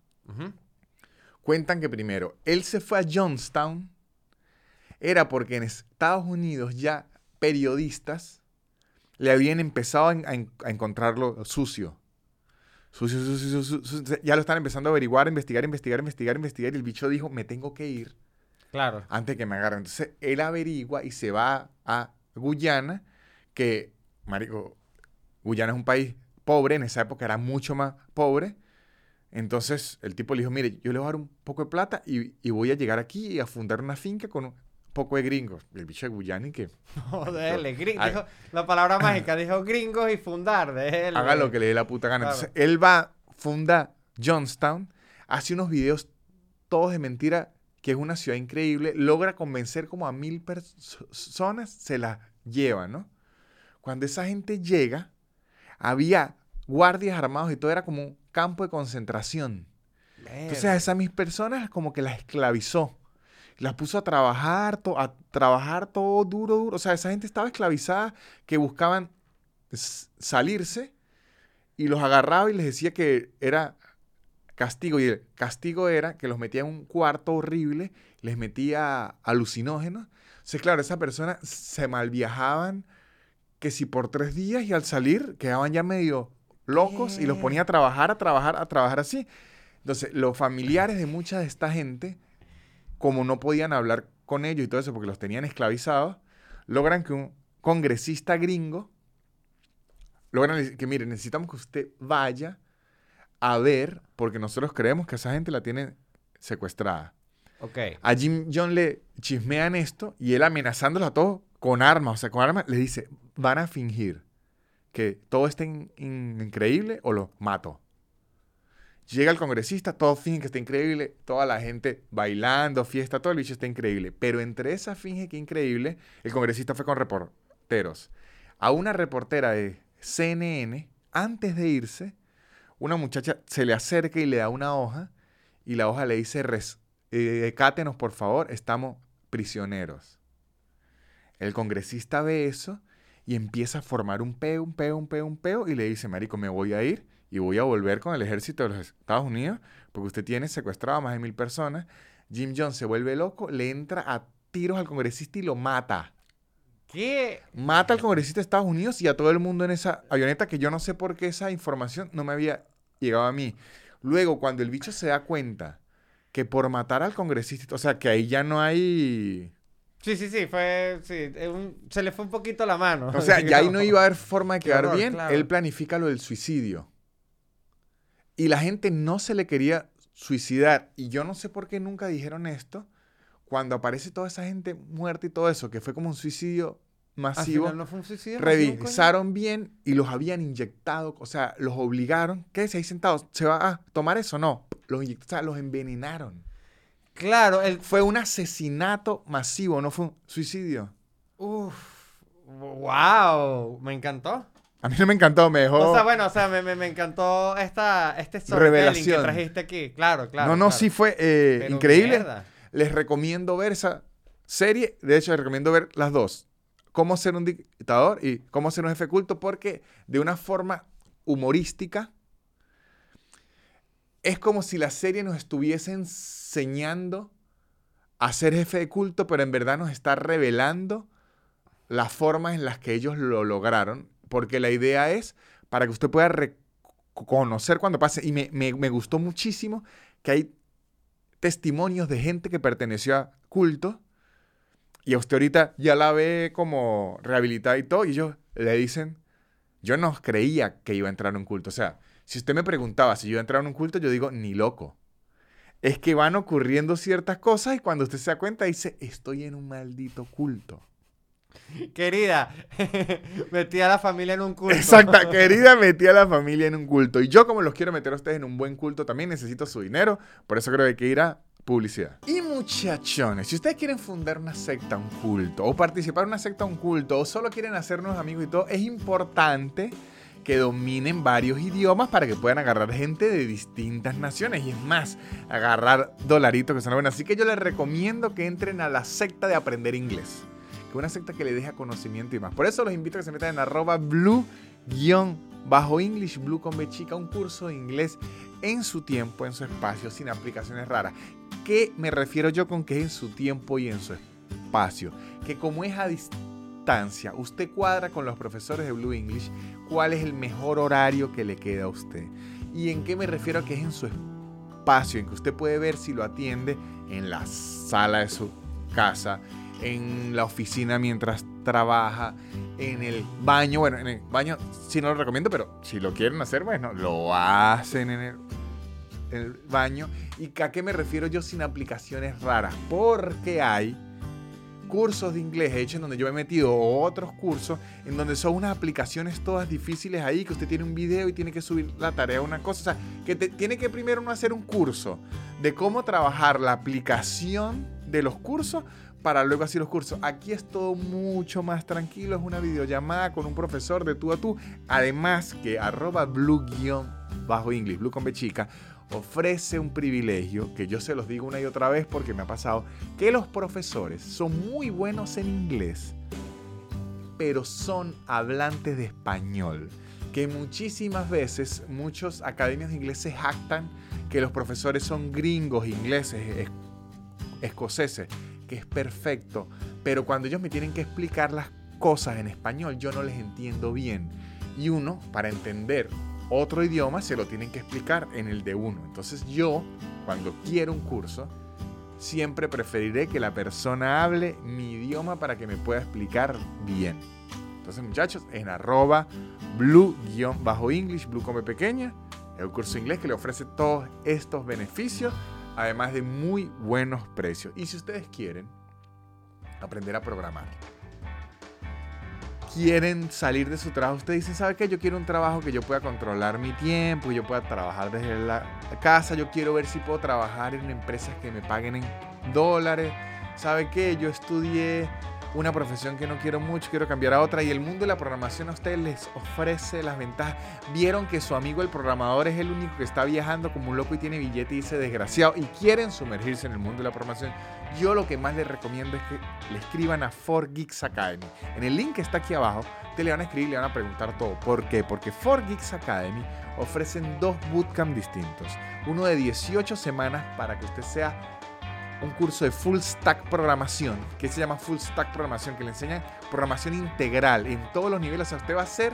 Speaker 1: cuentan que primero, él se fue a Johnstown, era porque en Estados Unidos ya periodistas le habían empezado a, en- a en- a encontrarlo sucio. Sucio, sucio, sucio, sucio. Ya lo están empezando a averiguar, investigar, investigar, investigar, investigar. Y el bicho dijo, me tengo que ir
Speaker 2: Claro.
Speaker 1: antes que me agarren. Entonces, él averigua y se va a Guyana, que, marico, Guyana es un país pobre, en esa época era mucho más pobre. Entonces, el tipo le dijo, mire, yo le voy a dar un poco de plata y, y voy a llegar aquí y a fundar una finca con poco de gringos. El bicho de Guyana y que [LAUGHS]
Speaker 2: Joder, gring-
Speaker 1: Ay.
Speaker 2: dijo, la palabra mágica dijo gringos y fundar. Déjele.
Speaker 1: haga lo que le dé la puta gana.
Speaker 2: Claro.
Speaker 1: Entonces, él va, funda Johnstown, hace unos videos todos de mentira, que es una ciudad increíble, logra convencer como a mil personas, se la lleva, ¿no? Cuando esa gente llega, había guardias armados y todo era como un campo de concentración. Entonces a esas mis personas como que las esclavizó. Las puso a trabajar, to- a trabajar todo duro, duro. O sea, esa gente estaba esclavizada que buscaban salirse y los agarraba y les decía que era castigo. Y el castigo era que los metía en un cuarto horrible, les metía alucinógenos. Entonces, claro, esas personas se malviajaban que si por tres días y al salir quedaban ya medio locos y los ponía a trabajar, a trabajar, a trabajar así. Entonces, los familiares de mucha de esta gente, como no podían hablar con ellos y todo eso porque los tenían esclavizados, logran que un congresista gringo, logran que, mire, necesitamos que usted vaya a ver, porque nosotros creemos que esa gente la tiene secuestrada.
Speaker 2: Ok.
Speaker 1: A Jim John le chismean esto y él amenazándolos a todos con armas, o sea, con armas, le dice, van a fingir que todo in- in- increíble o lo mato. Llega el congresista, todos fingen que está increíble, toda la gente bailando, fiesta, todo el bicho está increíble. Pero entre esa finge que increíble, el congresista fue con reporteros. A una reportera de CNN, antes de irse, una muchacha se le acerca y le da una hoja y la hoja le dice, "Res- eh, por favor, estamos prisioneros. El congresista ve eso y empieza a formar un peo, un peo, un peo, un peo y le dice, marico, me voy a ir y voy a volver con el ejército de los Estados Unidos porque usted tiene secuestrado a más de mil personas. Jim Jones se vuelve loco, le entra a tiros al congresista y lo mata.
Speaker 2: ¿Qué?
Speaker 1: Mata al congresista de Estados Unidos y a todo el mundo en esa avioneta que yo no sé por qué esa información no me había llegado a mí. Luego, cuando el bicho se da cuenta que por matar al congresista, o sea, que ahí ya no hay...
Speaker 2: Sí, sí, sí, fue. Sí, un- se le fue un poquito la mano.
Speaker 1: O sea, [LAUGHS] ya ahí no iba a haber forma de quedar
Speaker 2: horror,
Speaker 1: bien.
Speaker 2: claro.
Speaker 1: Él planifica lo del suicidio. Y la gente no se le quería suicidar. Y yo no sé por qué nunca dijeron esto. Cuando aparece toda esa gente muerta y todo eso, que fue como un suicidio masivo.
Speaker 2: final no fue un suicidio. masivo,
Speaker 1: revisaron bien y los habían inyectado, o sea, los obligaron, quédese ahí sentados, ¿se va a tomar eso? No, los, o sea, los envenenaron.
Speaker 2: Claro, el.
Speaker 1: Fue un asesinato masivo, no fue un suicidio.
Speaker 2: Uf. ¡Wow! Me encantó.
Speaker 1: A mí no me encantó, me dejó...
Speaker 2: O sea, bueno, o sea, me, me, me encantó esta, este storytelling que trajiste aquí. Claro, claro.
Speaker 1: no, no,
Speaker 2: claro.
Speaker 1: sí fue eh, increíble.
Speaker 2: mierda.
Speaker 1: Les recomiendo ver esa serie, de hecho les recomiendo ver las dos. Cómo ser un dictador y cómo ser un jefe culto, porque de una forma humorística es como si la serie nos estuviese enseñando a ser jefe de culto, pero en verdad nos está revelando las formas en las que ellos lo lograron, porque la idea es para que usted pueda reconocer cuando pase. Y me, me- gustó muchísimo que hay testimonios de gente que perteneció a culto y a usted ahorita ya la ve como rehabilitada y todo, y ellos le dicen, yo no creía que iba a entrar a un culto. O sea, si usted me preguntaba si yo iba a entrar a un culto, yo digo, ni loco. Es que van ocurriendo ciertas cosas y cuando usted se da cuenta dice, estoy en un maldito culto.
Speaker 2: Querida, [LAUGHS] metí a la familia en un culto.
Speaker 1: Exacta, [LAUGHS] querida, metí a la familia en un culto. Y yo como los quiero meter a ustedes en un buen culto, también necesito su dinero. Por eso creo que hay que ir a publicidad. Y muchachones, si ustedes quieren fundar una secta, un culto, o participar en una secta, un culto, o solo quieren hacernos amigos y todo, es importante que dominen varios idiomas para que puedan agarrar gente de distintas naciones. Y es más, agarrar dolaritos que son buenos. Así que yo les recomiendo que entren a la secta de aprender inglés. Que una secta que le deja conocimiento y más. Por eso los invito a que se metan en arroba blue bajo English Blue con B chica, un curso de inglés en su tiempo, en su espacio, sin aplicaciones raras. ¿Qué me refiero yo con que es en su tiempo y en su espacio? Que como es a distancia, usted cuadra con los profesores de Blue English cuál es el mejor horario que le queda a usted. ¿Y en qué me refiero a que es en su espacio, en que usted puede ver si lo atiende en la sala de su casa, en la oficina mientras trabaja, en el baño. Bueno, en el baño sí no lo recomiendo, pero si lo quieren hacer, bueno, lo hacen en el, baño. ¿Y a qué me refiero yo sin aplicaciones raras? Porque hay cursos de inglés hechos en donde yo he metido otros cursos en donde son unas aplicaciones todas difíciles ahí, que usted tiene un video y tiene que subir la tarea una cosa. O sea, que tiene que primero uno hacer un curso de cómo trabajar la aplicación de los cursos para luego hacer los cursos. Aquí es todo mucho más tranquilo, es una videollamada con un profesor de tú a tú. Además que arroba blue-english, blue con B chica, ofrece un privilegio que yo se los digo una y otra vez porque me ha pasado, que los profesores son muy buenos en inglés, pero son hablantes de español. Que muchísimas veces muchos academias de inglés se jactan que los profesores son gringos, ingleses, escoceses es perfecto, pero cuando ellos me tienen que explicar las cosas en español, yo no les entiendo bien. Y uno, para entender otro idioma, se lo tienen que explicar en el de uno. Entonces yo, cuando quiero un curso, siempre preferiré que la persona hable mi idioma para que me pueda explicar bien. Entonces muchachos, en arroba blue-english, blue come pequeña, el curso inglés que le ofrece todos estos beneficios además de muy buenos precios. Y si ustedes quieren aprender a programar, quieren salir de su trabajo, ustedes dicen, ¿sabe qué? Yo quiero un trabajo que yo pueda controlar mi tiempo, que yo pueda trabajar desde la casa, yo quiero ver si puedo trabajar en empresas que me paguen en dólares. ¿Sabe qué? Yo estudié una profesión que no quiero mucho, quiero cambiar a otra y el mundo de la programación a ustedes les ofrece las ventajas. Vieron que su amigo el programador es el único que está viajando como un loco y tiene billete y dice desgraciado y quieren sumergirse en el mundo de la programación. Yo lo que más les recomiendo es que le escriban a 4Geeks Academy. En el link que está aquí abajo, te le van a escribir y le van a preguntar todo. ¿Por qué? Porque 4Geeks Academy ofrecen dos bootcamp distintos. Uno de 18 semanas para que usted sea un curso de full stack programación, que se llama full stack programación, que le enseña programación integral en todos los niveles. O sea, usted va a hacer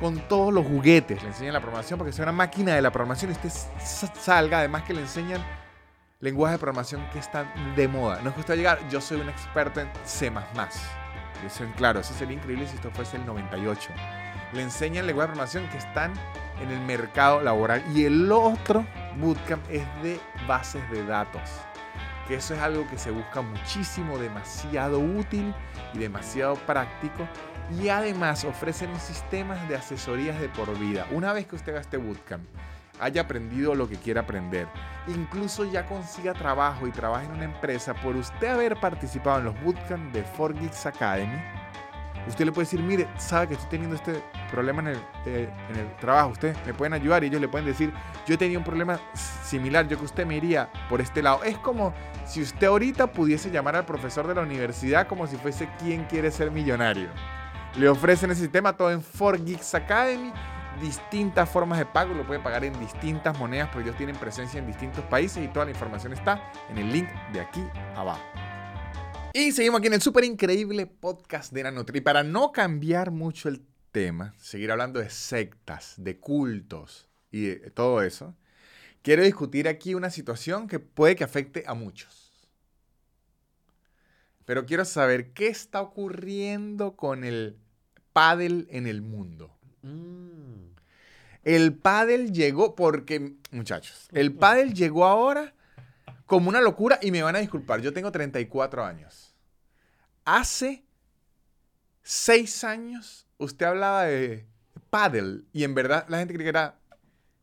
Speaker 1: con todos los juguetes, le enseñan la programación para que sea una máquina de la programación y usted salga, además que le enseñan lenguaje de programación que están de moda. No es que usted llegar, yo soy un experto en C++. Dicen, claro, eso sería increíble si esto fuese el 98. Le enseñan lenguaje de programación que están en el mercado laboral. Y el otro bootcamp es de bases de datos que eso es algo que se busca muchísimo, demasiado útil y demasiado práctico. Y además ofrecen sistemas de asesorías de por vida. Una vez que usted haga este bootcamp, haya aprendido lo que quiera aprender, incluso ya consiga trabajo y trabaje en una empresa por usted haber participado en los bootcamps de 4Geeks Academy, Usted le puede decir, mire, sabe que estoy teniendo este problema en el, eh, en el trabajo, usted me pueden ayudar y ellos le pueden decir, yo he tenido un problema similar, yo que usted me iría por este lado. Es como si usted ahorita pudiese llamar al profesor de la universidad como si fuese quien quiere ser millonario. Le ofrecen ese sistema todo en 4Geeks Academy, distintas formas de pago, lo puede pagar en distintas monedas porque ellos tienen presencia en distintos países y toda la información está en el link de aquí abajo. Y seguimos aquí en el súper increíble podcast de Nanutri. Y para no cambiar mucho el tema, seguir hablando de sectas, de cultos y de todo eso, quiero discutir aquí una situación que puede que afecte a muchos. Pero quiero saber qué está ocurriendo con el pádel en el mundo. Mm. El pádel llegó porque, muchachos, el pádel llegó ahora como una locura y me van a disculpar, yo tengo 34 años. Hace seis años usted hablaba de paddle y en verdad la gente creía que era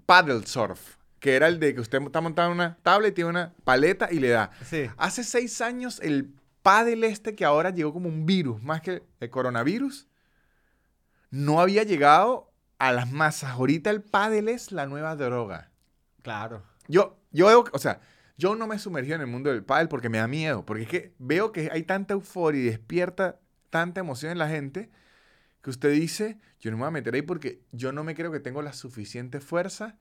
Speaker 1: paddle surf, que era el de que usted está montado en una tabla y tiene una paleta y le da. Hace seis años el paddle este que ahora llegó como un virus, más que el coronavirus, no había llegado a las masas. Ahorita el pádel es la nueva droga.
Speaker 2: Claro.
Speaker 1: Yo, yo veo, o sea, yo no me sumergido en el mundo del pádel porque me da miedo, porque es que veo que hay tanta euforia y despierta tanta emoción en la gente que usted dice, yo no me voy a meter ahí porque yo no me creo que tengo la suficiente fuerza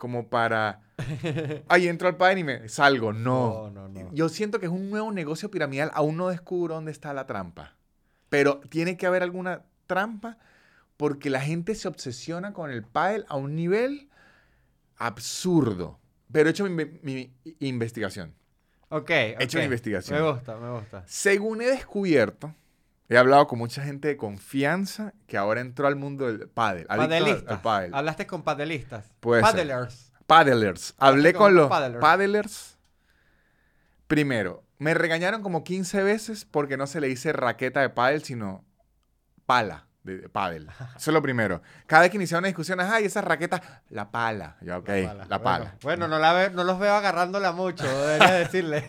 Speaker 1: como para, [LAUGHS] ahí entro al pádel y me salgo. No.
Speaker 2: No, no, no.
Speaker 1: Yo siento que es un nuevo negocio piramidal, aún no descubro dónde está la trampa. Pero tiene que haber alguna trampa porque la gente se obsesiona con el pádel a un nivel absurdo. Pero he hecho mi, mi investigación.
Speaker 2: Ok,
Speaker 1: He hecho mi investigación.
Speaker 2: Me gusta, me gusta.
Speaker 1: Según he descubierto, he hablado con mucha gente de confianza que ahora entró al mundo del pádel.
Speaker 2: Padelistas.
Speaker 1: al pádel.
Speaker 2: Hablaste con padelistas.
Speaker 1: Puede ser.
Speaker 2: Padelers.
Speaker 1: Paddlers. Hablé
Speaker 2: con
Speaker 1: con los
Speaker 2: paddlers.
Speaker 1: paddlers. Primero, me regañaron como 15 veces porque no se le dice raqueta de pádel, sino pala de, de pádel. Eso es lo primero. Cada vez que iniciaba una discusión, ay, esa raqueta, la pala. Yo, ok, la pala.
Speaker 2: Bueno, bueno, no, la ve- no los veo agarrándola mucho, [LAUGHS] debería decirle.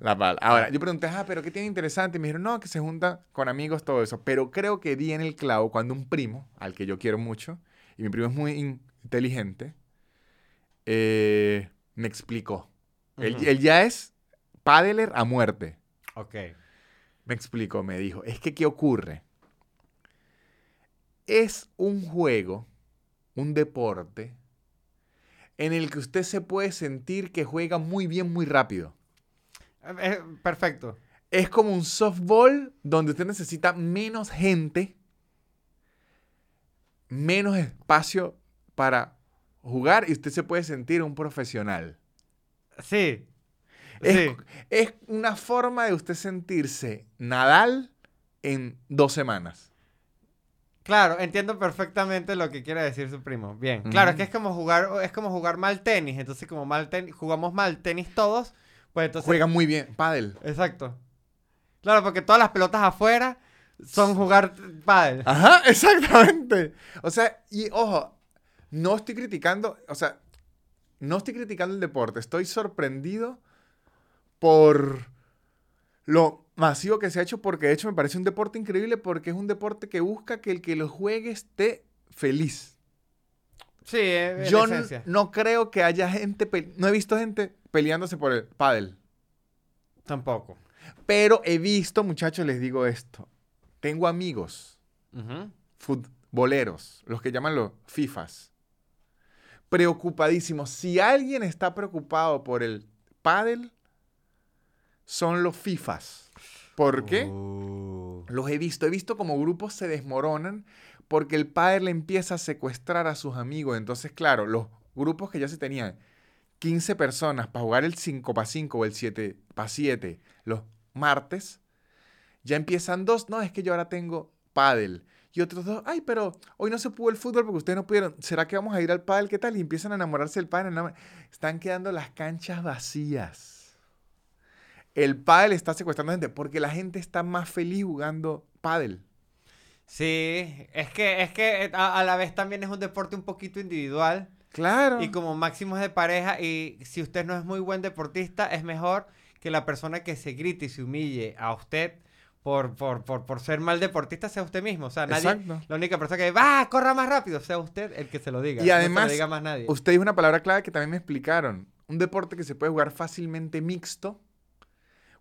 Speaker 1: La pala. Ahora, yo pregunté, ah, pero ¿qué tiene interesante? Y me dijeron, no, que se junta con amigos, todo eso. Pero creo que di en el clavo cuando un primo, al que yo quiero mucho, y mi primo es muy in- inteligente, eh, me explicó. él, él ya es padeler a muerte.
Speaker 2: ok.
Speaker 1: Me explicó, me dijo, es que ¿qué ocurre? Es un juego, un deporte, en el que usted se puede sentir que juega muy bien, muy rápido.
Speaker 2: Eh, eh, perfecto.
Speaker 1: Es como un softball donde usted necesita menos gente, menos espacio para jugar y usted se puede sentir un profesional.
Speaker 2: Sí.
Speaker 1: Es,
Speaker 2: Sí.
Speaker 1: es una forma de usted sentirse Nadal en dos semanas.
Speaker 2: Claro, entiendo perfectamente lo que quiere decir su primo. Bien. Claro, es que es como jugar, es como jugar mal tenis. Entonces, como mal tenis, jugamos mal tenis todos, pues entonces.
Speaker 1: Juega muy bien. Pádel.
Speaker 2: Exacto. Claro, porque todas las pelotas afuera son jugar pádel.
Speaker 1: Ajá, [LAUGHS] exactamente. O sea, y ojo, no estoy criticando, o sea, no estoy criticando el deporte, estoy sorprendido por lo masivo que se ha hecho, porque de hecho me parece un deporte increíble, porque es un deporte que busca que el que lo juegue esté feliz.
Speaker 2: Sí, eh, en
Speaker 1: Yo
Speaker 2: esencia.
Speaker 1: no creo que haya gente, no he visto gente peleándose por el pádel,
Speaker 2: Tampoco.
Speaker 1: pero he visto, muchachos, les digo esto, tengo amigos
Speaker 2: Ujú.
Speaker 1: futboleros, los que llaman los FIFAs, preocupadísimos. Si alguien está preocupado por el pádel, son los FIFAs. ¿Por qué?
Speaker 2: Uh.
Speaker 1: Los he visto. He visto como grupos se desmoronan porque el pádel empieza a secuestrar a sus amigos. Entonces, claro, los grupos que ya se tenían 15 personas para jugar el 5 para 5 o el 7 para 7 los martes, ya empiezan dos. No, es que yo ahora tengo pádel. Y otros dos, ay, pero hoy no se pudo el fútbol porque ustedes no pudieron. ¿Será que vamos a ir al pádel? ¿Qué tal? Y empiezan a enamorarse del pádel. Están quedando las canchas vacías. El pádel está secuestrando gente porque la gente está más feliz jugando pádel.
Speaker 2: Sí, es que, es que eh, a, a la vez también es un deporte un poquito individual.
Speaker 1: Claro.
Speaker 2: Y como máximo es de pareja, y si usted no es muy buen deportista, es mejor que la persona que se grite y se humille a usted por, por, por, por ser mal deportista sea usted mismo. O sea, nadie,
Speaker 1: Exacto.
Speaker 2: la única persona que va, corra más rápido, sea usted el que se lo diga.
Speaker 1: Y
Speaker 2: no se
Speaker 1: además,
Speaker 2: lo diga más nadie.
Speaker 1: Usted dijo una palabra clave que también me explicaron. Un deporte que se puede jugar fácilmente mixto.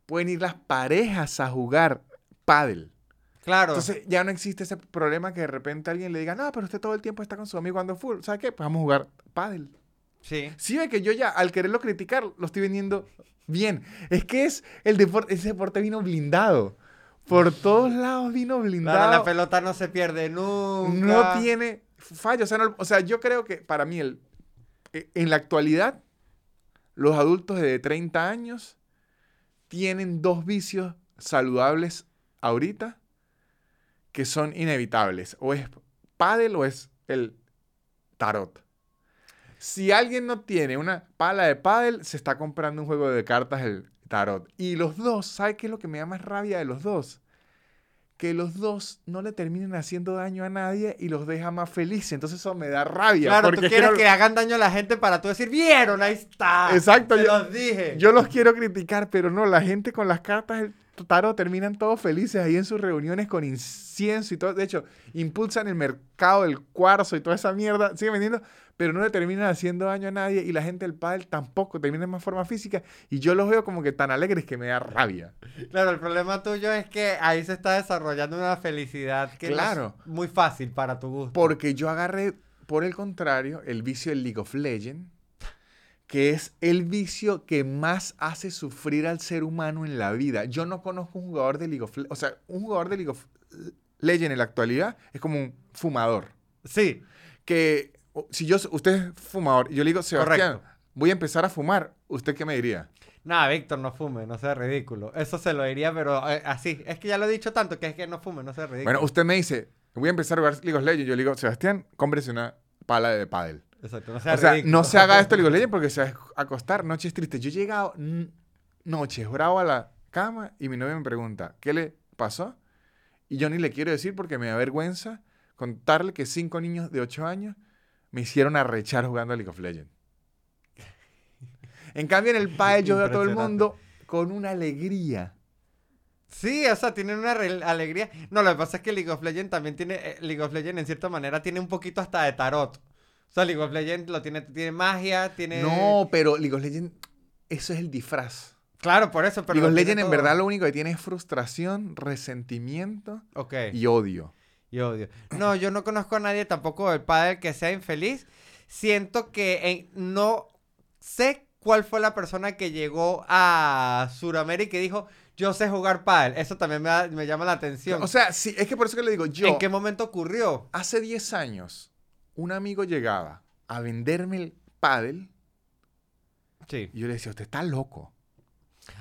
Speaker 1: Pueden ir las parejas a jugar pádel.
Speaker 2: Claro.
Speaker 1: Entonces ya no existe ese problema que de repente alguien le diga, no, pero usted todo el tiempo está con su amigo jugando fútbol. ¿Sabe qué? Pues vamos a jugar pádel.
Speaker 2: sí.
Speaker 1: Sí, ve que yo ya al quererlo criticar lo estoy vendiendo bien. Es que es el deporte, ese deporte vino blindado. Por todos lados vino blindado.
Speaker 2: Claro, la pelota no se pierde nunca.
Speaker 1: no tiene fallo. O sea, no- o sea, yo creo que para mí, el, e- en la actualidad, los adultos de 30 años tienen dos vicios saludables ahorita que son inevitables. O es pádel o es el tarot. Si alguien no tiene una pala de pádel, se está comprando un juego de cartas el tarot. Y los dos, ¿sabe qué es lo que me da más rabia de los dos? Que los dos no le terminen haciendo daño a nadie y los deja más felices. Entonces eso me da rabia.
Speaker 2: Claro,
Speaker 1: porque
Speaker 2: tú quieres que hagan daño a la gente para tú decir, ¿vieron? Ahí está.
Speaker 1: Exacto,
Speaker 2: Te
Speaker 1: yo-
Speaker 2: los dije.
Speaker 1: Yo los quiero criticar, pero no, la gente con las cartas del tarot terminan todos felices ahí en sus reuniones con incienso y todo. De hecho, impulsan el mercado del cuarzo y toda esa mierda. Siguen vendiendo, pero no le terminan haciendo daño a nadie. Y la gente del pádel tampoco termina en más forma física. Y yo los veo como que tan alegres que me da rabia.
Speaker 2: Claro, el problema tuyo es que ahí se está desarrollando una felicidad que no es muy fácil para tu gusto.
Speaker 1: Porque yo agarré, por el contrario, el vicio del League of Legends, que es el vicio que más hace sufrir al ser humano en la vida. Yo no conozco un jugador de League of Legends, o sea, un jugador de League of Legends en la actualidad es como un fumador.
Speaker 2: Sí,
Speaker 1: Que si yo, usted es fumador, y yo le digo, Sebastián,
Speaker 2: Correcto.
Speaker 1: voy a empezar a fumar, ¿usted qué me diría?
Speaker 2: Nada, Víctor, no fume, no sea ridículo. Eso se lo diría, pero eh, así. Es que ya lo he dicho tanto que es que no fume, no sea ridículo.
Speaker 1: Bueno, usted me dice, voy a empezar a jugar League of Legends, yo le digo, Sebastián, cómprese una pala de pádel.
Speaker 2: Exacto, no sea
Speaker 1: O sea,
Speaker 2: ridículo.
Speaker 1: no se haga esto League of [LAUGHS] Legends porque se va a acostar noches tristes. Yo he llegado noches bravo a la cama y mi novia me pregunta, ¿qué le pasó? Y yo ni le quiero decir porque me da vergüenza contarle que cinco niños de 8 años me hicieron arrechar jugando a League of Legends. En cambio, en el pádel yo veo a todo el mundo con una alegría.
Speaker 2: Sí, o sea, tienen una alegría. No, lo que pasa es que League of Legends también tiene. eh, League of Legends en cierta manera tiene un poquito hasta de tarot. O sea, League of Legends lo tiene, tiene magia, tiene.
Speaker 1: No, pero League of Legends, eso es el disfraz.
Speaker 2: Claro, por eso, pero.
Speaker 1: League of Legends en verdad lo único que tiene es frustración, resentimiento y odio.
Speaker 2: Y odio. No, yo no conozco a nadie tampoco del padre que sea infeliz. Siento que en- no sé cuál fue la persona que llegó a Sudamérica y dijo, yo sé jugar pádel. Eso también me, da- me llama la atención.
Speaker 1: O sea, sí, es que por eso que le digo, yo,
Speaker 2: ¿En qué momento ocurrió?
Speaker 1: hace 10 años, un amigo llegaba a venderme el pádel
Speaker 2: Sí.
Speaker 1: y yo le decía, usted está loco.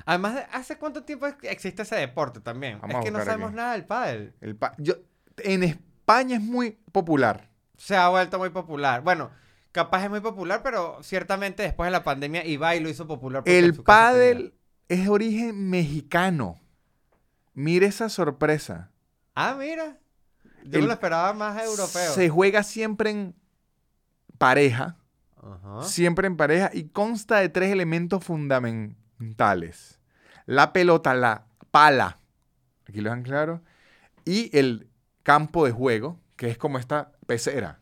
Speaker 2: Además, de- ¿hace cuánto tiempo existe ese deporte también?
Speaker 1: Vamos
Speaker 2: es que no sabemos
Speaker 1: aquí.
Speaker 2: nada del pádel.
Speaker 1: El pa- yo, en España es muy popular.
Speaker 2: Se ha vuelto muy popular. Bueno, capaz es muy popular, pero ciertamente después de la pandemia Ibai lo hizo popular.
Speaker 1: El pádel es de origen mexicano. Mire esa sorpresa.
Speaker 2: Ah, mira. Yo
Speaker 1: El-
Speaker 2: me lo esperaba más europeo.
Speaker 1: Se juega siempre en pareja.
Speaker 2: Ajá.
Speaker 1: siempre en pareja y consta de tres elementos fundamentales. La pelota, la pala, aquí lo dejan claro, y el campo de juego, que es como esta pecera,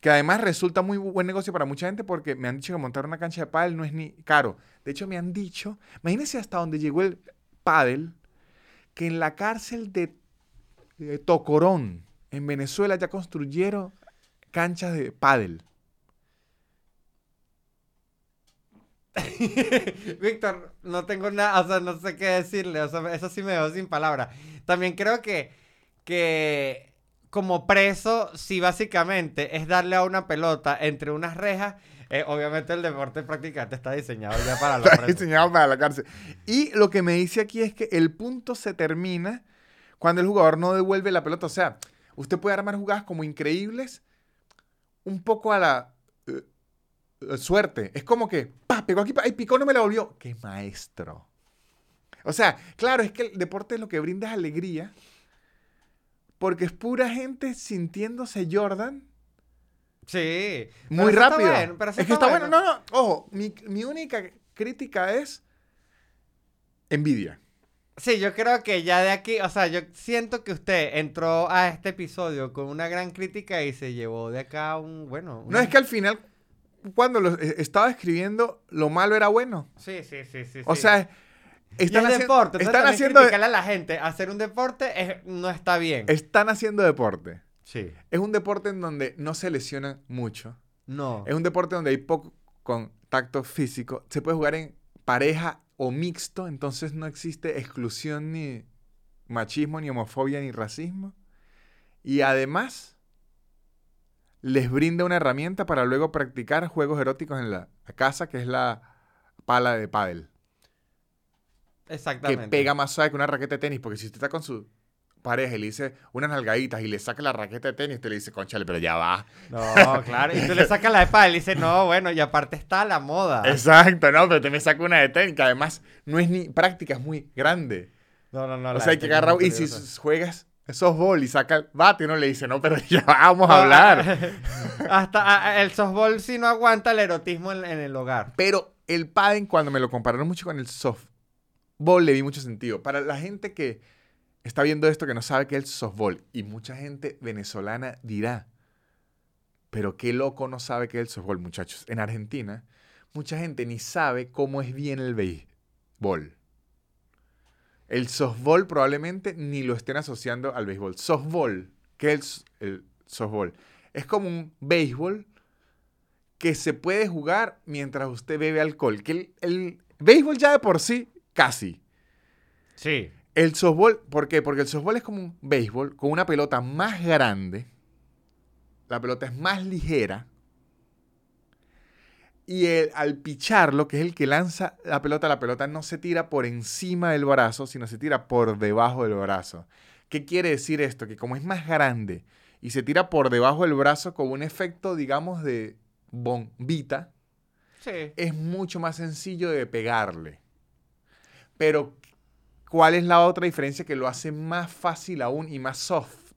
Speaker 1: que además resulta muy bu- buen negocio para mucha gente porque me han dicho que montar una cancha de pádel no es ni caro. De hecho, me han dicho, imagínense hasta donde llegó el pádel, que en la cárcel de, de Tocorón, en Venezuela, ya construyeron canchas de pádel. [LAUGHS]
Speaker 2: Víctor, no tengo nada, o sea, no sé qué decirle, o sea, eso sí me dejó sin palabras. También creo que, que como preso, sí básicamente es darle a una pelota entre unas rejas, eh, obviamente el deporte prácticamente está diseñado ya para [LAUGHS]
Speaker 1: Está
Speaker 2: presos.
Speaker 1: diseñado para la cárcel. Y lo que me dice aquí es que el punto se termina cuando el jugador no devuelve la pelota. O sea, usted puede armar jugadas como increíbles un poco a la eh, eh, suerte. Es como que, pa, pegó aquí, pa, ay, picó, no me la volvió. ¡Qué maestro! O sea, claro, es que el deporte lo que brinda es alegría. Porque es pura gente sintiéndose Jordan
Speaker 2: Sí.
Speaker 1: muy rápido.
Speaker 2: bueno,
Speaker 1: es que está bueno. No, no. Ojo, mi, mi única crítica es envidia.
Speaker 2: Sí, yo creo que ya de aquí, o sea, yo siento que usted entró a este episodio con una gran crítica y se llevó de acá un, bueno,
Speaker 1: No es que al final, cuando lo eh, estaba escribiendo, lo malo era bueno.
Speaker 2: Sí, sí, sí, sí.
Speaker 1: O
Speaker 2: sí.
Speaker 1: sea, están,
Speaker 2: es
Speaker 1: haci-
Speaker 2: deporte,
Speaker 1: están haciendo,
Speaker 2: a la gente hacer un deporte es- no está bien.
Speaker 1: están haciendo deporte.
Speaker 2: Sí.
Speaker 1: Es un deporte en donde no se lesiona mucho.
Speaker 2: No.
Speaker 1: Es un deporte donde hay poco contacto físico. Se puede jugar en pareja o mixto, entonces no existe exclusión ni machismo, ni homofobia, ni racismo. Y además les brinda una herramienta para luego practicar juegos eróticos en la casa, que es la pala de pádel. Que
Speaker 2: Exactamente.
Speaker 1: pega más suave que una raqueta de tenis, porque si usted está con su pareja y le dice unas nalgaditas y le saca la raqueta de tenis, usted le dice, conchale, pero ya va.
Speaker 2: No, claro. Y tú le sacas la espada y le dices, no, bueno, y aparte está la moda.
Speaker 1: Exacto, no, pero te me saca una de tenis, que además no es ni práctica, es muy grande.
Speaker 2: No, no, no.
Speaker 1: o sea, hay que agarrar, y si juegas softball y saca el bate, uno le dice, no, pero ya vamos a hablar. [LAUGHS]
Speaker 2: Hasta el softball sí no aguanta el erotismo en, en el hogar.
Speaker 1: Pero el pádel, cuando me lo compararon mucho con el softball, softball le vi mucho sentido. Para la gente que está viendo esto que no sabe qué es el softball, y mucha gente venezolana dirá, pero qué loco no sabe qué es el softball, muchachos. En Argentina, mucha gente ni sabe cómo es bien el béisbol. El softball probablemente ni lo estén asociando al béisbol. Softball, ¿qué es el, softball? Es como un béisbol que se puede jugar mientras usted bebe alcohol. Que el, el béisbol ya de por sí, casi.
Speaker 2: Sí.
Speaker 1: El softball, ¿por qué? Porque el softball es como un béisbol con una pelota más grande. La pelota es más ligera. Y el- al picharlo, que es el que lanza la pelota, la pelota no se tira por encima del brazo, sino se tira por debajo del brazo. ¿Qué quiere decir esto? Que como es más grande y se tira por debajo del brazo con un efecto, digamos, de bombita,
Speaker 2: Sí.
Speaker 1: es mucho más sencillo de pegarle. Pero, ¿cuál es la otra diferencia que lo hace más fácil aún y más soft?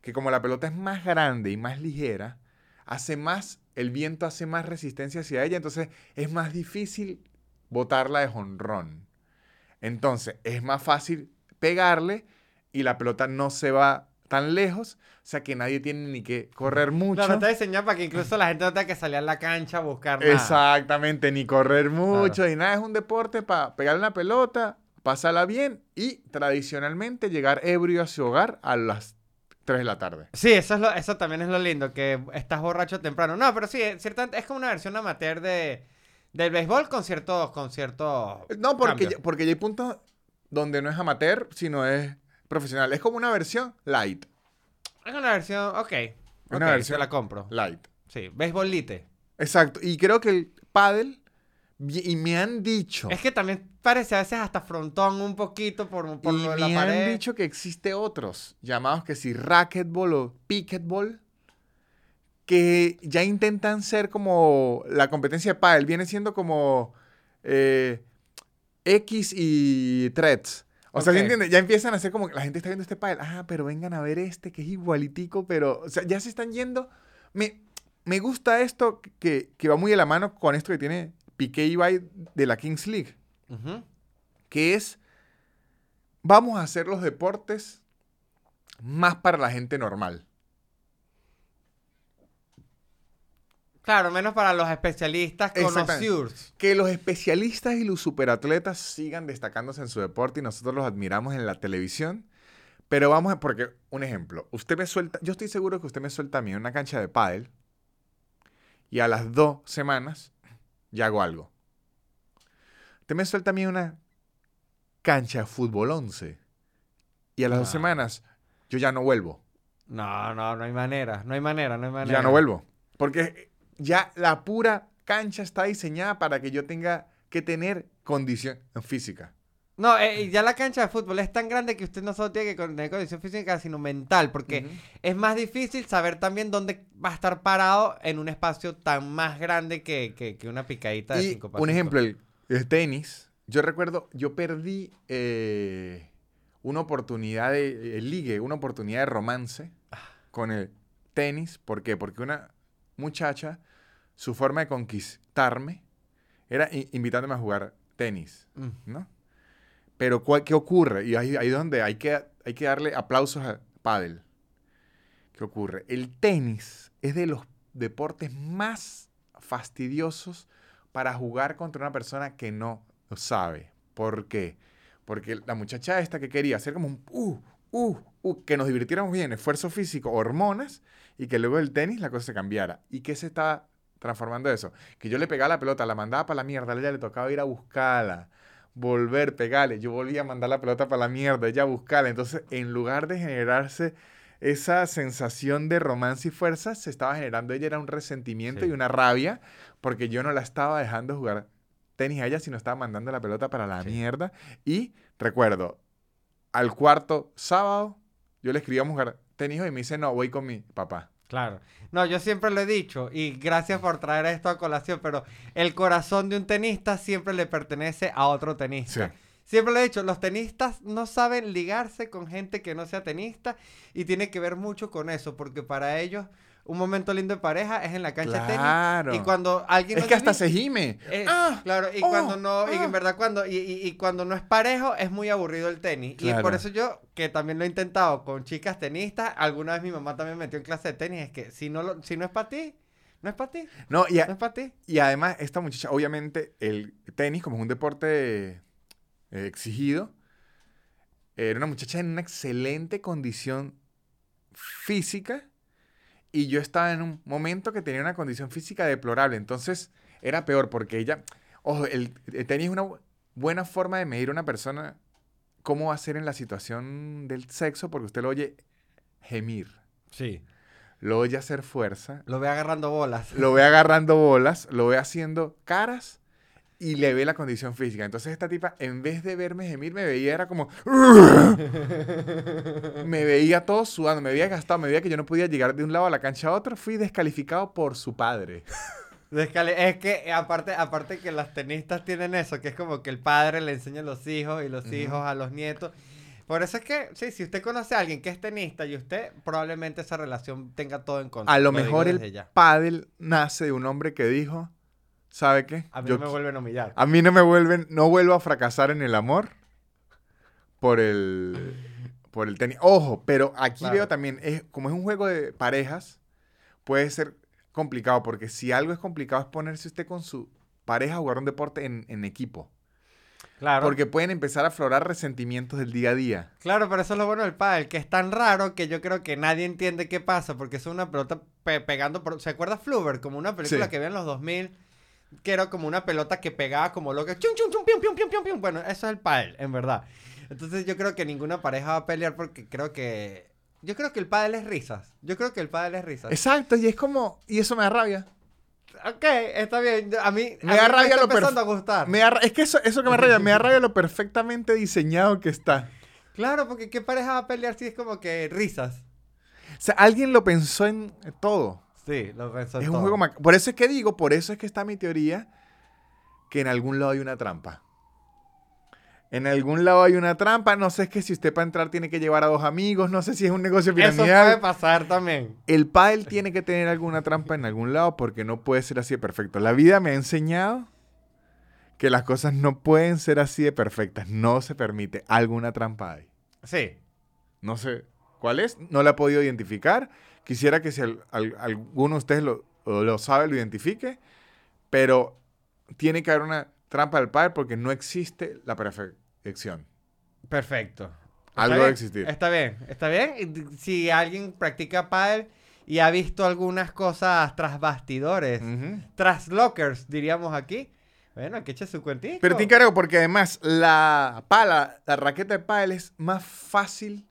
Speaker 1: Que como la pelota es más grande y más ligera, hace más, el viento hace más resistencia hacia ella, entonces es más difícil botarla de jonrón. Entonces, es más fácil pegarle y la pelota no se va tan lejos, o sea que nadie tiene ni que correr mucho.
Speaker 2: Claro, está diseñado para que incluso la gente no tenga que salir a la cancha a buscar nada.
Speaker 1: Exactamente, ni correr mucho, ni nada. Es un deporte para pegarle una pelota, pasarla bien y tradicionalmente llegar ebrio a su hogar a las 3 de la tarde.
Speaker 2: Sí, eso, es lo, eso también es lo lindo, que estás borracho temprano. No, pero sí, es, es como una versión amateur de, del béisbol con ciertos... Con ciertos
Speaker 1: No, porque, ya- porque ya hay puntos donde no es amateur, sino es profesional. Es como una versión light.
Speaker 2: Es una versión... Ok.
Speaker 1: Una
Speaker 2: ok,
Speaker 1: versión-
Speaker 2: la compro.
Speaker 1: Light.
Speaker 2: Sí, béisbol lite.
Speaker 1: Exacto. Y creo que el paddle, y me han dicho,
Speaker 2: Es que también parece a veces hasta frontón un poquito por, por
Speaker 1: y
Speaker 2: lo de la
Speaker 1: me han dicho que existe otros, llamados que si racquetball o picketball, que ya intentan ser como la competencia de pádel, viene siendo como eh, X y threads. O sea, ¿se
Speaker 2: Ok.
Speaker 1: entiende? Ya empiezan a ser como que la gente está viendo este pádel, ah, pero vengan a ver este que es igualitico, pero, o sea, ya se están yendo. Me, me gusta esto que, que va muy de la mano con esto que tiene Piqué y Ibai de la Kings League que es, vamos a hacer los deportes más para la gente normal.
Speaker 2: Claro, menos para los especialistas conocidos.
Speaker 1: Que los especialistas y los superatletas sigan destacándose en su deporte y nosotros los admiramos en la televisión. Pero vamos a, porque, un ejemplo, usted me suelta, yo estoy seguro que usted me suelta a mí en una cancha de pádel y a las dos semanas ya hago algo. Usted me suelta a mí en una cancha de fútbol 11 y a las dos semanas yo ya no vuelvo.
Speaker 2: No, no, no hay manera. No hay manera, no hay manera.
Speaker 1: Ya no vuelvo. Porque ya la pura cancha está diseñada para que yo tenga que tener condición física.
Speaker 2: No, eh, ya la cancha de fútbol es tan grande que usted no solo tiene que tener condición física, sino mental, porque es más difícil saber también dónde va a estar parado en un espacio tan más grande que, que- que una picadita de
Speaker 1: Y
Speaker 2: 5
Speaker 1: un ejemplo, el, el tenis. Yo recuerdo, yo perdí eh, una oportunidad de el ligue, una oportunidad de romance con el tenis. ¿Por qué? Porque una muchacha, su forma de conquistarme era invitándome a jugar tenis.
Speaker 2: Mm.
Speaker 1: ¿no? Pero ¿cuál- ¿qué ocurre? Y ahí, ahí es donde hay que, hay que darle aplausos a pádel. ¿Qué ocurre? El tenis es de los deportes más fastidiosos para jugar contra una persona que no lo sabe. ¿Por qué? Porque la muchacha esta que quería hacer como un uh, uh, uh, que nos divirtiéramos bien, esfuerzo físico, hormonas, y que luego el tenis la cosa se cambiara. ¿Y qué se estaba transformando eso? Que yo le pegaba la pelota, la mandaba para la mierda, a ella le tocaba ir a buscarla, volver, pegarle. Yo volvía a mandar la pelota para la mierda, ella a buscarla. Entonces, en lugar de generarse esa sensación de romance y fuerza, se estaba generando ella era un resentimiento
Speaker 2: Sí.
Speaker 1: y una rabia porque yo no la estaba dejando jugar tenis a ella, sino estaba mandando la pelota para la
Speaker 2: Sí.
Speaker 1: mierda. Y recuerdo, al cuarto sábado, yo le escribí a jugar tenis y me dice, no, voy con mi papá.
Speaker 2: Claro. No, yo siempre lo he dicho, y gracias por traer esto a colación, pero el corazón de un tenista siempre le pertenece a otro tenista.
Speaker 1: Sí.
Speaker 2: Siempre lo he dicho, los tenistas no saben ligarse con gente que no sea tenista y tiene que ver mucho con eso, porque para ellos un momento lindo de pareja es en la cancha
Speaker 1: Claro.
Speaker 2: de tenis. Y cuando alguien
Speaker 1: Es que hasta se gime.
Speaker 2: eh,
Speaker 1: Ah,
Speaker 2: claro, y
Speaker 1: oh,
Speaker 2: cuando no, y
Speaker 1: ah.
Speaker 2: en verdad cuando, y, y- y cuando no es parejo, es muy aburrido el tenis. Y por eso yo, que también lo he intentado con chicas tenistas, alguna vez mi mamá también me metió en clase de tenis, es que si no lo, si no es para ti, no es para ti,
Speaker 1: No, y, a-
Speaker 2: no es para ti.
Speaker 1: y además, esta muchacha, obviamente, el tenis, como es un deporte eh, exigido, era una muchacha en una excelente condición física. Y yo estaba en un momento que tenía una condición física deplorable. Entonces, era peor porque ella. Ojo, el, el tenis es una bu- buena forma de medir a una persona cómo va a ser en la situación del sexo, porque usted lo oye gemir,
Speaker 2: Sí.
Speaker 1: lo oye hacer fuerza,
Speaker 2: Lo ve agarrando bolas.
Speaker 1: lo ve agarrando bolas, lo ve haciendo caras y le ve la condición física. Entonces esta tipa, en vez de verme gemir, me veía, era como... [LAUGHS] me veía todo sudando, me veía gastado, me veía que yo no podía llegar de un lado a la cancha a otro. Fui descalificado por su padre. [LAUGHS]
Speaker 2: Es que aparte, aparte que las tenistas tienen eso, que es como que el padre le enseña a los hijos y los hijos a los nietos. Por eso es que, sí, si usted conoce a alguien que es tenista y usted, probablemente esa relación tenga todo en contra.
Speaker 1: A lo
Speaker 2: digo
Speaker 1: mejor el pádel nace de un hombre que dijo, ¿sabe qué?
Speaker 2: A mí
Speaker 1: Yo
Speaker 2: no me vuelven a humillar.
Speaker 1: A mí no me vuelven, no vuelvo a fracasar en el amor por el, por el tenis. Ojo, pero aquí
Speaker 2: Claro.
Speaker 1: veo también, es, como es un juego de parejas, puede ser complicado, porque si algo es complicado es ponerse usted con su pareja a jugar un deporte en, en equipo.
Speaker 2: Claro.
Speaker 1: Porque pueden empezar a aflorar resentimientos del día a día.
Speaker 2: Claro, pero eso es lo bueno del pádel, que es tan raro que yo creo que nadie entiende qué pasa, porque es una pelota pe- pegando por... ¿Se acuerda Fluver? Como una película
Speaker 1: Sí.
Speaker 2: que en los 2000, que era como una pelota que pegaba como loca. Chum, chum, chum, pium, pium, pium, pium, pium. Bueno, eso es el pádel, en verdad. Entonces yo creo que ninguna pareja va a pelear porque creo que... Yo creo que el pádel es risas. Yo creo que el pádel es risas.
Speaker 1: Exacto, y es como, y eso me da rabia.
Speaker 2: Ok, está bien. A mí
Speaker 1: Me
Speaker 2: a
Speaker 1: da
Speaker 2: mí
Speaker 1: rabia
Speaker 2: está
Speaker 1: lo
Speaker 2: empezando a gustar.
Speaker 1: Me da es que eso, eso que me rabia, me da rabia lo perfectamente diseñado que está.
Speaker 2: Claro, porque ¿qué pareja va a pelear si es como que risas?
Speaker 1: O sea, alguien lo pensó en todo.
Speaker 2: Sí, lo
Speaker 1: Es un juego mac- Por eso es que digo, por eso es que está mi teoría que en algún lado hay una trampa. En algún lado hay una trampa. No sé es que si usted para entrar tiene que llevar a dos amigos. No sé si es un negocio
Speaker 2: Eso puede
Speaker 1: piramidal.
Speaker 2: pasar también.
Speaker 1: El pádel tiene que tener alguna trampa en algún lado porque no puede ser así de perfecto. La vida me ha enseñado que las cosas no pueden ser así de perfectas. No se permite. Alguna trampa hay.
Speaker 2: Sí.
Speaker 1: No sé cuál es, no la he podido identificar. Quisiera que si al- al- alguno de ustedes lo, lo sabe, lo identifique, pero tiene que haber una trampa del padre porque no existe la perfección.
Speaker 2: Perfecto.
Speaker 1: Algo debe existir.
Speaker 2: Está bien, está bien. Si alguien practica pádel y ha visto algunas cosas tras bastidores, tras lockers, diríamos aquí, bueno, que eche su cuentito.
Speaker 1: Pero que ver porque además la pala, la raqueta de pádel es más fácil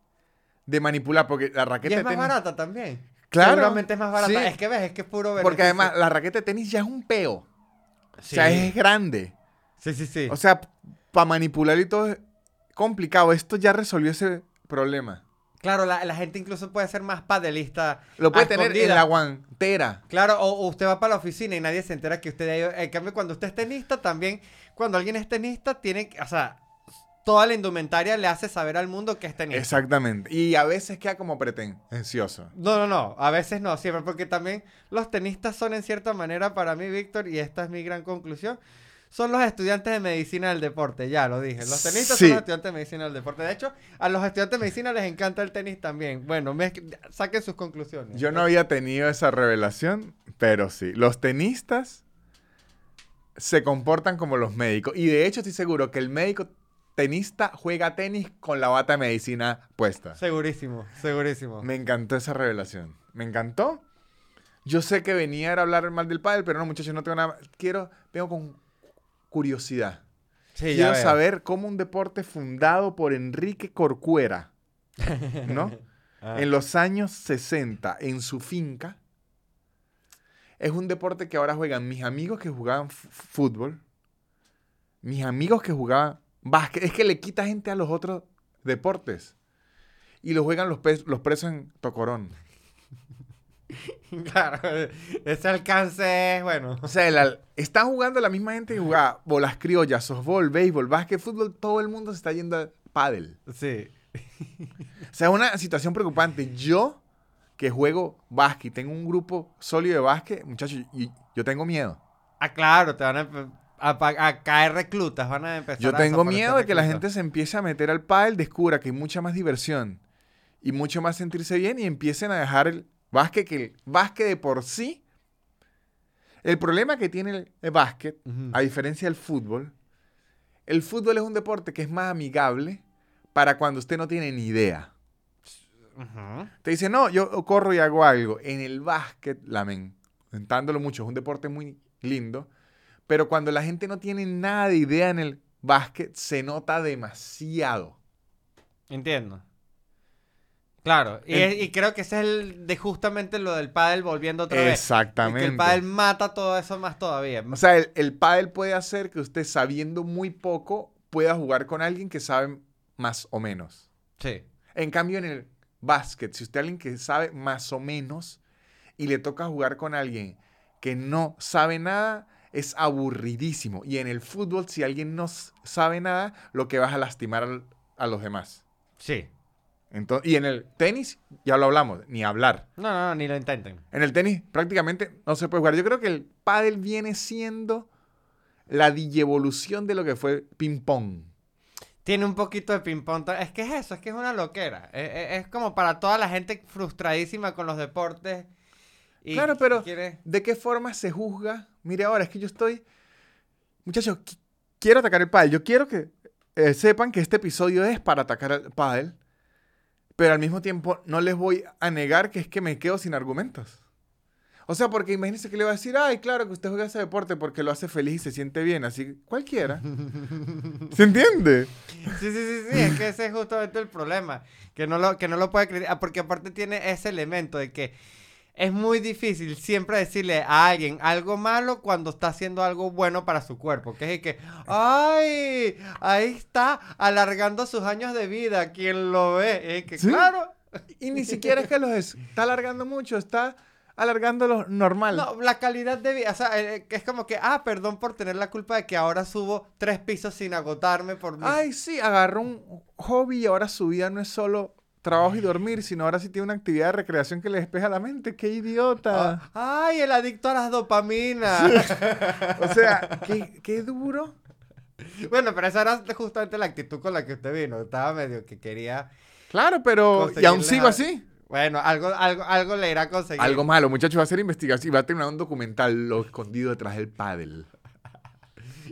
Speaker 1: de manipular porque la
Speaker 2: y
Speaker 1: raqueta
Speaker 2: es
Speaker 1: de
Speaker 2: más
Speaker 1: tenis...
Speaker 2: barata también.
Speaker 1: Claro,
Speaker 2: Seguramente es más barata.
Speaker 1: sí.
Speaker 2: Es que ves, es que es puro beneficio.
Speaker 1: Porque además la raqueta de tenis ya es un peo. O sea,
Speaker 2: Sí.
Speaker 1: es grande.
Speaker 2: Sí, sí, sí.
Speaker 1: O sea, para manipular y todo es complicado. Esto ya resolvió ese problema.
Speaker 2: claro, la, la gente incluso puede ser más padelista.
Speaker 1: Lo puede tener en la guantera.
Speaker 2: Claro, o, o usted va para la oficina y nadie se entera que usted. En cambio, cuando usted es tenista, también, cuando alguien es tenista, tiene que, o sea, toda la indumentaria le hace saber al mundo que es tenista.
Speaker 1: Exactamente. Y a veces queda como pretencioso.
Speaker 2: No, no, no, a veces no, siempre, porque también los tenistas son en cierta manera para mí, Víctor, y esta es mi gran conclusión, son los estudiantes de medicina del deporte, ya lo dije. Los tenistas
Speaker 1: Sí.
Speaker 2: son los estudiantes de medicina del deporte. De hecho, a los estudiantes de medicina les encanta el tenis también. Bueno, saquen sus conclusiones.
Speaker 1: Yo no había tenido esa revelación, pero sí. Los tenistas se comportan como los médicos. Y de hecho estoy seguro que el médico tenista juega tenis con la bata de medicina puesta.
Speaker 2: Segurísimo, segurísimo.
Speaker 1: Me encantó esa revelación. Me encantó. Yo sé que venía a hablar mal del padre, pero no, muchachos, no tengo nada. Quiero, vengo con curiosidad.
Speaker 2: Sí,
Speaker 1: Quiero saber cómo un deporte fundado por Enrique Corcuera, [LAUGHS] ¿no?
Speaker 2: Ah.
Speaker 1: En los años 60, en su finca, es un deporte que ahora juegan mis amigos que jugaban fútbol, mis amigos que jugaban básquet. Es que le quita gente a los otros deportes. Y lo juegan los, presos en Tocorón. [LAUGHS]
Speaker 2: Claro, ese alcance es bueno.
Speaker 1: O sea, el al- están jugando la misma gente que jugaba bolas criollas, softball, béisbol, básquet, fútbol. Todo el mundo se está yendo a pádel.
Speaker 2: Sí.
Speaker 1: O sea, es una situación preocupante. Yo que juego básquet tengo un grupo sólido de básquet, muchachos, y- yo tengo miedo.
Speaker 2: Ah, claro, te van a, a, caer reclutas, van a empezar
Speaker 1: Yo
Speaker 2: a
Speaker 1: tengo miedo de que la gente se empiece a meter al pádel, descubra que hay mucha más diversión y mucho más sentirse bien y empiecen a dejar el básquet, que el básquet de por sí. El problema que tiene el, el básquet, a diferencia del fútbol, el fútbol es un deporte que es más amigable para cuando usted no tiene ni idea. Te dice, no, yo corro y hago algo. En el básquet, lamentándolo mucho, es un deporte muy lindo, pero cuando la gente no tiene nada de idea en el básquet, se nota demasiado.
Speaker 2: Entiendo. Claro, y,
Speaker 1: El-
Speaker 2: es- y creo que ese es el de justamente lo del pádel volviendo otra vez.
Speaker 1: Exactamente.
Speaker 2: Que el pádel mata todo eso más todavía.
Speaker 1: O sea, el, el pádel puede hacer que usted sabiendo muy poco pueda jugar con alguien que sabe más o menos.
Speaker 2: Sí.
Speaker 1: En cambio, en el básquet, si usted es alguien que sabe más o menos y le toca jugar con alguien que no sabe nada, es aburridísimo. Y en el fútbol, si alguien no sabe nada, lo que vas a lastimar al- a los demás.
Speaker 2: Sí.
Speaker 1: Entonces, y en el tenis, ya lo hablamos, ni hablar.
Speaker 2: No, no, no, ni lo intenten.
Speaker 1: En el tenis prácticamente no se puede jugar. Yo creo que el pádel viene siendo la evolución de lo que fue ping-pong.
Speaker 2: Tiene un poquito de ping-pong. Es que es eso, es que es una loquera. Es, es- es como para toda la gente frustradísima con los deportes. Y
Speaker 1: Claro, pero-
Speaker 2: quiere-
Speaker 1: ¿De qué forma se juzga? Mire, ahora es que yo estoy. Muchachos, qui- quiero atacar el pádel. Yo quiero que eh, sepan que este episodio es para atacar el pádel. Pero al mismo tiempo no les voy a negar que es que me quedo sin argumentos. O sea, porque imagínense que le va a decir, ay, claro que usted juega ese deporte porque lo hace feliz y se siente bien. Así, cualquiera. [LAUGHS] ¿Se entiende?
Speaker 2: Sí, sí, sí, sí, es que ese es justamente el problema. Que no lo, que no lo puede criticar. Porque aparte tiene ese elemento de que es muy difícil siempre decirle a alguien algo malo cuando está haciendo algo bueno para su cuerpo. Que es el que, ¡ay! Ahí está alargando sus años de vida. Quien lo ve. Es que,
Speaker 1: Sí.
Speaker 2: claro.
Speaker 1: Y ni siquiera es que los es- está alargando mucho, está alargándolo normal.
Speaker 2: No, la calidad de vida, o sea, eh, es como que, ah, perdón por tener la culpa de que ahora subo tres pisos sin agotarme por mi...
Speaker 1: Ay, sí, agarró un hobby y ahora su vida no es solo trabajo y dormir, sino ahora sí tiene una actividad de recreación que le despeja la mente. ¡Qué idiota!
Speaker 2: Ah, ay, el adicto a las dopaminas. [LAUGHS]
Speaker 1: O sea, qué, qué duro.
Speaker 2: bueno, pero esa era justamente la actitud con la que usted vino. Estaba medio que quería...
Speaker 1: Claro, pero... Y aún sigo así.
Speaker 2: Bueno, algo, algo, algo le irá a conseguir.
Speaker 1: Algo malo, muchachos, va a hacer investigación y va a terminar un documental, lo escondido detrás del pádel.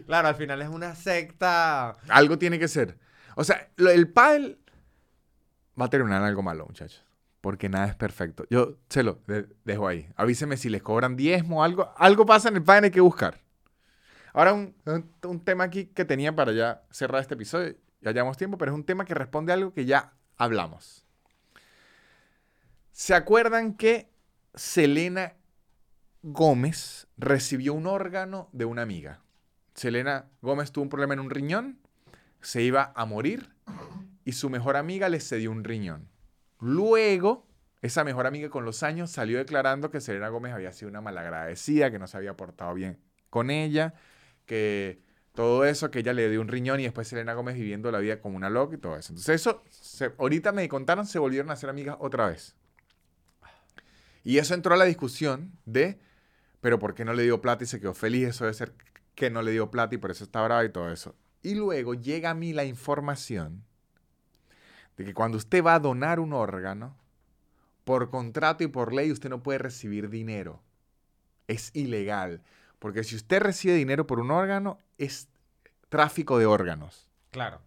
Speaker 2: Claro, al final es una secta.
Speaker 1: Algo tiene que ser. O sea, lo- el pádel va a terminar algo malo, muchachos. Porque nada es perfecto. Yo se lo de- dejo ahí. Avíseme si les cobran diezmo o algo. Algo pasa en el hay que buscar. Ahora, un, un- un tema aquí que tenía para ya cerrar este episodio. Ya llevamos tiempo, pero es un tema que responde a algo que ya hablamos. ¿Se acuerdan que Selena Gómez recibió un órgano de una amiga? Selena Gómez tuvo un problema en un riñón, se iba a morir y su mejor amiga le cedió un riñón. Luego, esa mejor amiga con los años salió declarando que Selena Gómez había sido una malagradecida, que no se había portado bien con ella, que todo eso, que ella le dio un riñón y después Selena Gómez viviendo la vida como una loca y todo eso. Entonces eso, ahorita me contaron, se volvieron a ser amigas otra vez. Y eso entró a la discusión de, pero ¿por qué no le dio plata y se quedó feliz? Eso debe ser que no le dio plata y por eso está brava y todo eso. Y luego llega a mí la información de que cuando usted va a donar un órgano, por contrato y por ley usted no puede recibir dinero. Es ilegal. Porque si usted recibe dinero por un órgano, es tráfico de órganos.
Speaker 2: Claro.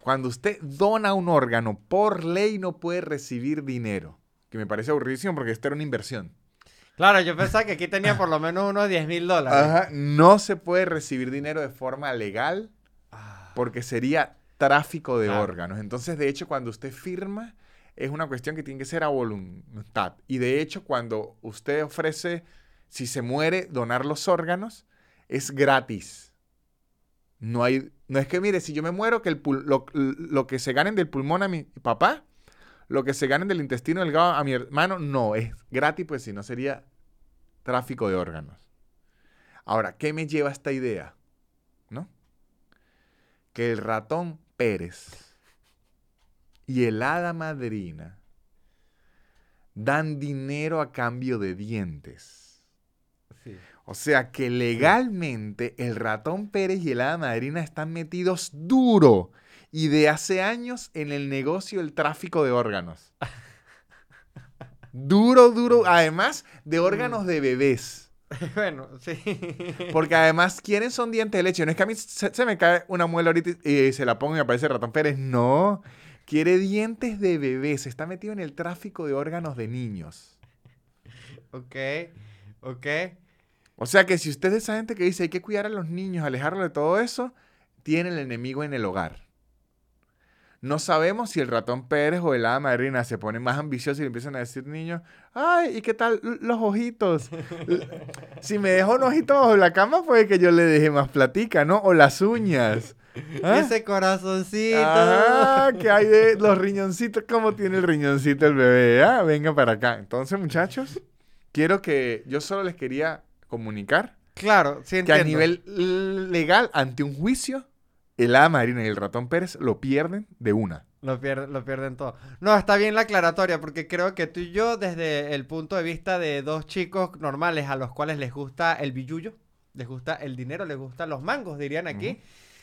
Speaker 1: Cuando usted dona un órgano, por ley no puede recibir dinero. Que me parece aburridísimo porque esto era una inversión.
Speaker 2: Claro, yo pensaba que aquí tenía por lo menos unos 10 mil dólares.
Speaker 1: Ajá, no se puede recibir dinero de forma legal
Speaker 2: Ah,
Speaker 1: porque sería tráfico de
Speaker 2: Claro.
Speaker 1: órganos. Entonces, de hecho, cuando usted firma, es una cuestión que tiene que ser a voluntad. Y de hecho, cuando usted ofrece, si se muere, donar los órganos, es gratis. No hay, no es que, mire, si yo me muero, que el pul- lo, lo que se ganen del pulmón a mi papá, lo que se ganen del intestino delgado a mi hermano, no, es gratis, pues si no sería tráfico de órganos. Ahora, ¿qué me lleva a esta idea? ¿No? Que el ratón Pérez y el hada madrina dan dinero a cambio de dientes.
Speaker 2: Sí.
Speaker 1: O sea que legalmente el ratón Pérez y el hada madrina están metidos duro y de hace años en el negocio del tráfico de órganos. [LAUGHS] Duro, duro. Además de órganos de bebés. [LAUGHS]
Speaker 2: bueno, sí.
Speaker 1: Porque además, ¿quiénes son dientes de leche? No es que a mí se, se me cae una muela ahorita y, y se la pongo y me aparece ratón Pérez. No. Quiere dientes de bebés. Está metido en el tráfico de órganos de niños.
Speaker 2: ok, ok.
Speaker 1: O sea que si usted es esa gente que dice hay que cuidar a los niños, alejarlos de todo eso, tiene el enemigo en el hogar. No sabemos si el ratón Pérez o el hada madrina se ponen más ambiciosos y le empiezan a decir niños, ay, ¿y qué tal los ojitos? Si me dejó un ojito bajo la cama, puede que yo le deje más platica, ¿no? O las uñas. [LAUGHS] ¿Ah?
Speaker 2: Ese corazoncito.
Speaker 1: Ah, ¿qué hay de [LAUGHS] los riñoncitos? ¿Cómo tiene el riñoncito el bebé? Ah, venga para acá. Entonces, muchachos, quiero que yo solo les quería comunicar
Speaker 2: Claro, sí
Speaker 1: que a nivel legal, ante un juicio, el hada madrina y el ratón Pérez lo pierden de una.
Speaker 2: Lo, pier- lo pierden todo. No, está bien la aclaratoria, porque creo que tú y yo, desde el punto de vista de dos chicos normales a los cuales les gusta el billullo, les gusta el dinero, les gustan los mangos, dirían aquí,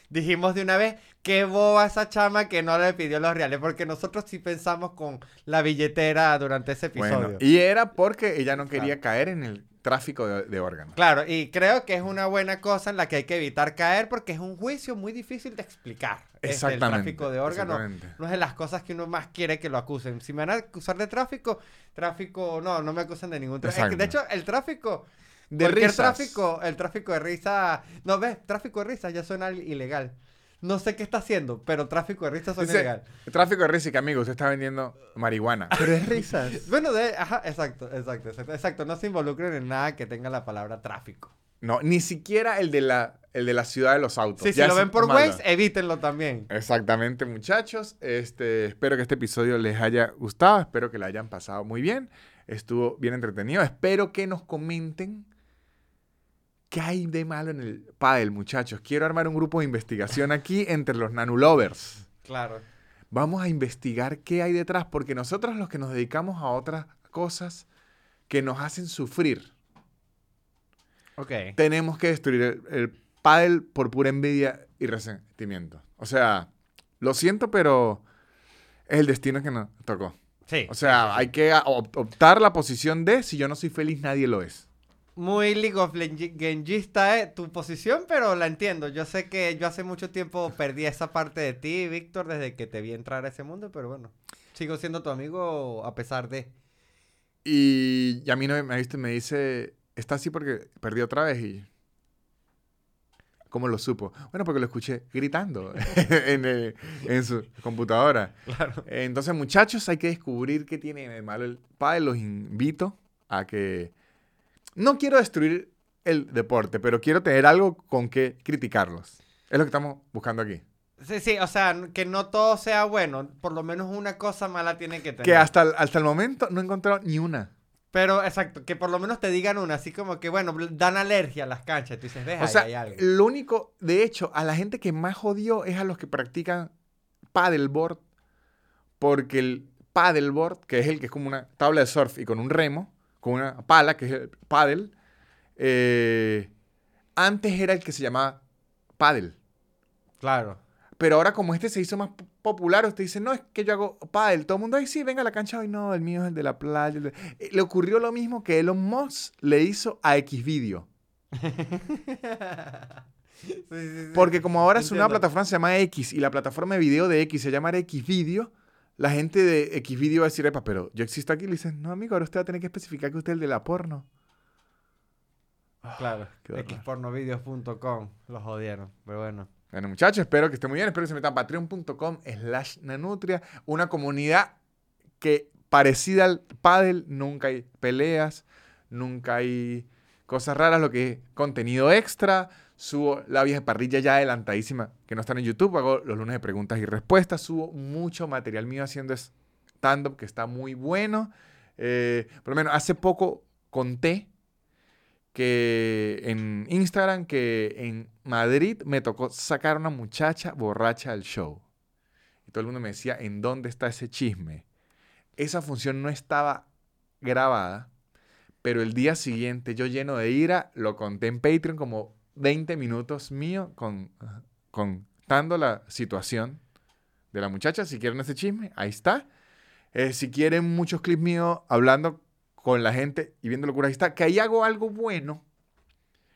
Speaker 2: dijimos de una vez, qué boba esa chama que no le pidió los reales, porque nosotros sí pensamos con la billetera durante ese episodio.
Speaker 1: Bueno, y era porque ella no quería
Speaker 2: Claro.
Speaker 1: caer en el tráfico de, de órganos.
Speaker 2: Claro, y creo que es una buena cosa en la que hay que evitar caer porque es un juicio muy difícil de explicar. Este, el
Speaker 1: Exactamente.
Speaker 2: tráfico de órganos no es de las cosas que uno más quiere que lo acusen. Si me van a acusar de tráfico, tráfico, no, no me acusan de ningún tráfico.
Speaker 1: Exacto.
Speaker 2: De hecho, el tráfico,
Speaker 1: De
Speaker 2: cualquier
Speaker 1: risas.
Speaker 2: tráfico, el tráfico de risa, no ves, tráfico de risa ya suena ilegal. No sé qué está haciendo, pero tráfico de risa suena
Speaker 1: Dice,
Speaker 2: ilegal.
Speaker 1: Tráfico de risas, que amigo, usted está vendiendo marihuana. Pero es risas. [LAUGHS]
Speaker 2: Bueno, de, ajá, exacto, exacto, exacto, exacto. No se involucren en nada que tenga la palabra tráfico.
Speaker 1: No, ni siquiera el de la, el de la ciudad de los autos.
Speaker 2: Sí, si
Speaker 1: Ya
Speaker 2: lo
Speaker 1: es
Speaker 2: ven por. Waze, evítenlo también.
Speaker 1: Exactamente, muchachos. Este, espero que este episodio les haya gustado. Espero que la hayan pasado muy bien. Estuvo bien entretenido. Espero que nos comenten qué hay de malo en el pádel, muchachos. Quiero armar un grupo de investigación aquí entre los nanulovers.
Speaker 2: Claro.
Speaker 1: Vamos a investigar qué hay detrás, porque nosotros los que nos dedicamos a otras cosas que nos hacen sufrir,
Speaker 2: Ok.
Speaker 1: tenemos que destruir el, el pádel por pura envidia y resentimiento. O sea, lo siento, pero es el destino que nos tocó.
Speaker 2: Sí.
Speaker 1: O sea, hay que optar la posición de si yo no soy feliz, nadie lo es.
Speaker 2: Muy League of Legensista eh, tu posición, pero la entiendo. Yo sé que yo hace mucho tiempo perdí esa parte de ti, Víctor, desde que te vi entrar a ese mundo, pero bueno, sigo siendo tu amigo a pesar de...
Speaker 1: Y, y a mí no me, me dice, está así porque perdí otra vez y... ¿Cómo lo supo? Bueno, porque lo escuché gritando [LAUGHS] en, eh, en su computadora.
Speaker 2: Claro.
Speaker 1: Entonces, muchachos, hay que descubrir qué tiene de malo el pádel. Los invito a que... No quiero destruir el deporte, pero quiero tener algo con que criticarlos. Es lo que estamos buscando aquí.
Speaker 2: Sí, sí, o sea, que no todo sea bueno, por lo menos una cosa mala tiene que tener.
Speaker 1: Que hasta, el- hasta el momento no he encontrado ni una.
Speaker 2: Pero, exacto, que por lo menos te digan una, así como que, bueno, dan alergia a las canchas, tú dices, ves,
Speaker 1: O sea,
Speaker 2: hay algo.
Speaker 1: lo único, de hecho, a la gente que más jodió es a los que practican paddleboard, porque el paddleboard, que es el que es como una tabla de surf y con un remo, con una pala, que es el paddle, eh, antes era el que se llamaba paddle.
Speaker 2: Claro.
Speaker 1: Pero ahora como este se hizo más po- popular, usted dice, no, es que yo hago paddle. Todo el mundo, ay, sí, venga a la cancha. Ay, no, el mío es el de la playa. el de-". Eh, Le ocurrió lo mismo que Elon Musk le hizo a Xvideo. [LAUGHS]
Speaker 2: Sí, sí, sí.
Speaker 1: Porque como ahora es una
Speaker 2: Entiendo.
Speaker 1: plataforma que se llama X y la plataforma de video de X se llama Xvideo, la gente de Xvideo va a decir, epa, pero yo existo aquí. Le dicen, no, amigo, ahora usted va a tener que especificar que usted es el de la porno.
Speaker 2: Claro,
Speaker 1: Qué horror.
Speaker 2: xpornovideos.com, los jodieron, pero bueno.
Speaker 1: Bueno, muchachos, espero que estén muy bien. Espero que se metan a patreon.com slash nanutria. Una comunidad que parecida al paddle, nunca hay peleas, nunca hay cosas raras, lo que es contenido extra. Subo la vieja parrilla ya adelantadísima, que no están en YouTube. Hago los lunes de preguntas y respuestas. Subo mucho material mío haciendo stand-up, que está muy bueno. Eh, por lo menos hace poco conté que en Instagram que en Madrid me tocó sacar una muchacha borracha al show. Y todo el mundo me decía, ¿en dónde está ese chisme? Esa función no estaba grabada, pero el día siguiente yo lleno de ira lo conté en Patreon como 20 minutos mío con, contando la situación de la muchacha. Si quieren ese chisme, ahí está. Eh, si quieren muchos clips míos hablando con la gente y viendo locuras, ahí está. Que ahí hago algo bueno.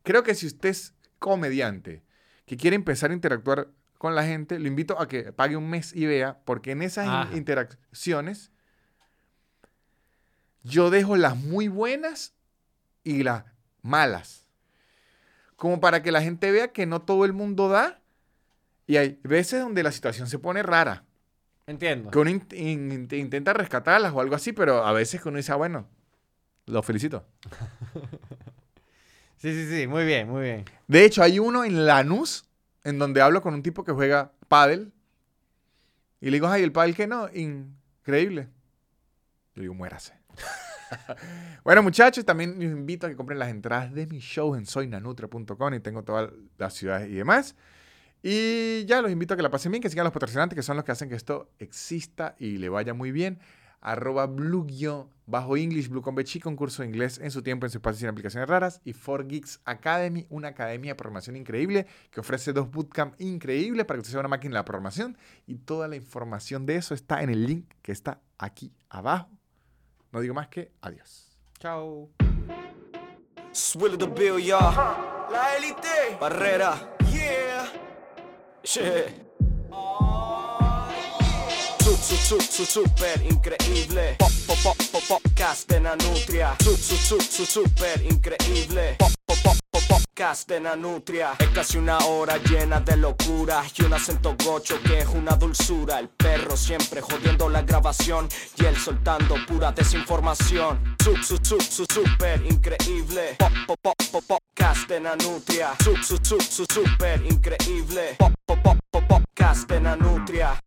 Speaker 1: Creo que si usted es comediante que quiere empezar a interactuar con la gente, lo invito a que pague un mes y vea, porque en esas interacciones yo dejo las muy buenas y las malas. Como para que la gente vea que no todo el mundo da. Y hay veces donde la situación se pone rara.
Speaker 2: Entiendo.
Speaker 1: Que uno intenta rescatarlas o algo así, pero a veces que uno dice, ah, bueno, lo felicito. [LAUGHS]
Speaker 2: sí, sí, sí, muy bien, muy bien.
Speaker 1: De hecho, hay uno en Lanús en donde hablo con un tipo que juega pádel. Y le digo, ay, el pádel que no, increíble. Le digo, muérase. [LAUGHS] [LAUGHS] bueno, muchachos, también los invito a que compren las entradas de mi show en soynanutria.com y tengo todas las ciudades y demás. Y ya los invito a que la pasen bien, que sigan los patrocinantes, que son los que hacen que esto exista y le vaya muy bien. Arroba blue bajo English, Blue con Bechi, concurso de inglés en su tiempo en su espacio sin aplicaciones raras. Y 4Geeks Academy, una academia de programación increíble que ofrece dos bootcamp increíbles para que usted sea una máquina de la programación. Y toda la información de eso está en el link que está aquí abajo no digo más que adiós.
Speaker 2: Chao.
Speaker 3: La élite. Barrera. Yeah. Yeah. Su, su, su, super increíble. Pop, pop, pop, pop, podcast de Nanutria. Su, su, su, su, super increíble. Pop, pop, pop podcast de Nanutria. Es casi una hora llena de locura Y un acento gocho que es una dulzura. El perro siempre jodiendo la grabación Y él soltando pura desinformación. Su, su, su, su, super increíble. Pop, pop, pop, pop, podcast de Nanutria. Su, su, su, su, super increíble. Pop, pop, pop, pop, podcast de Nanutria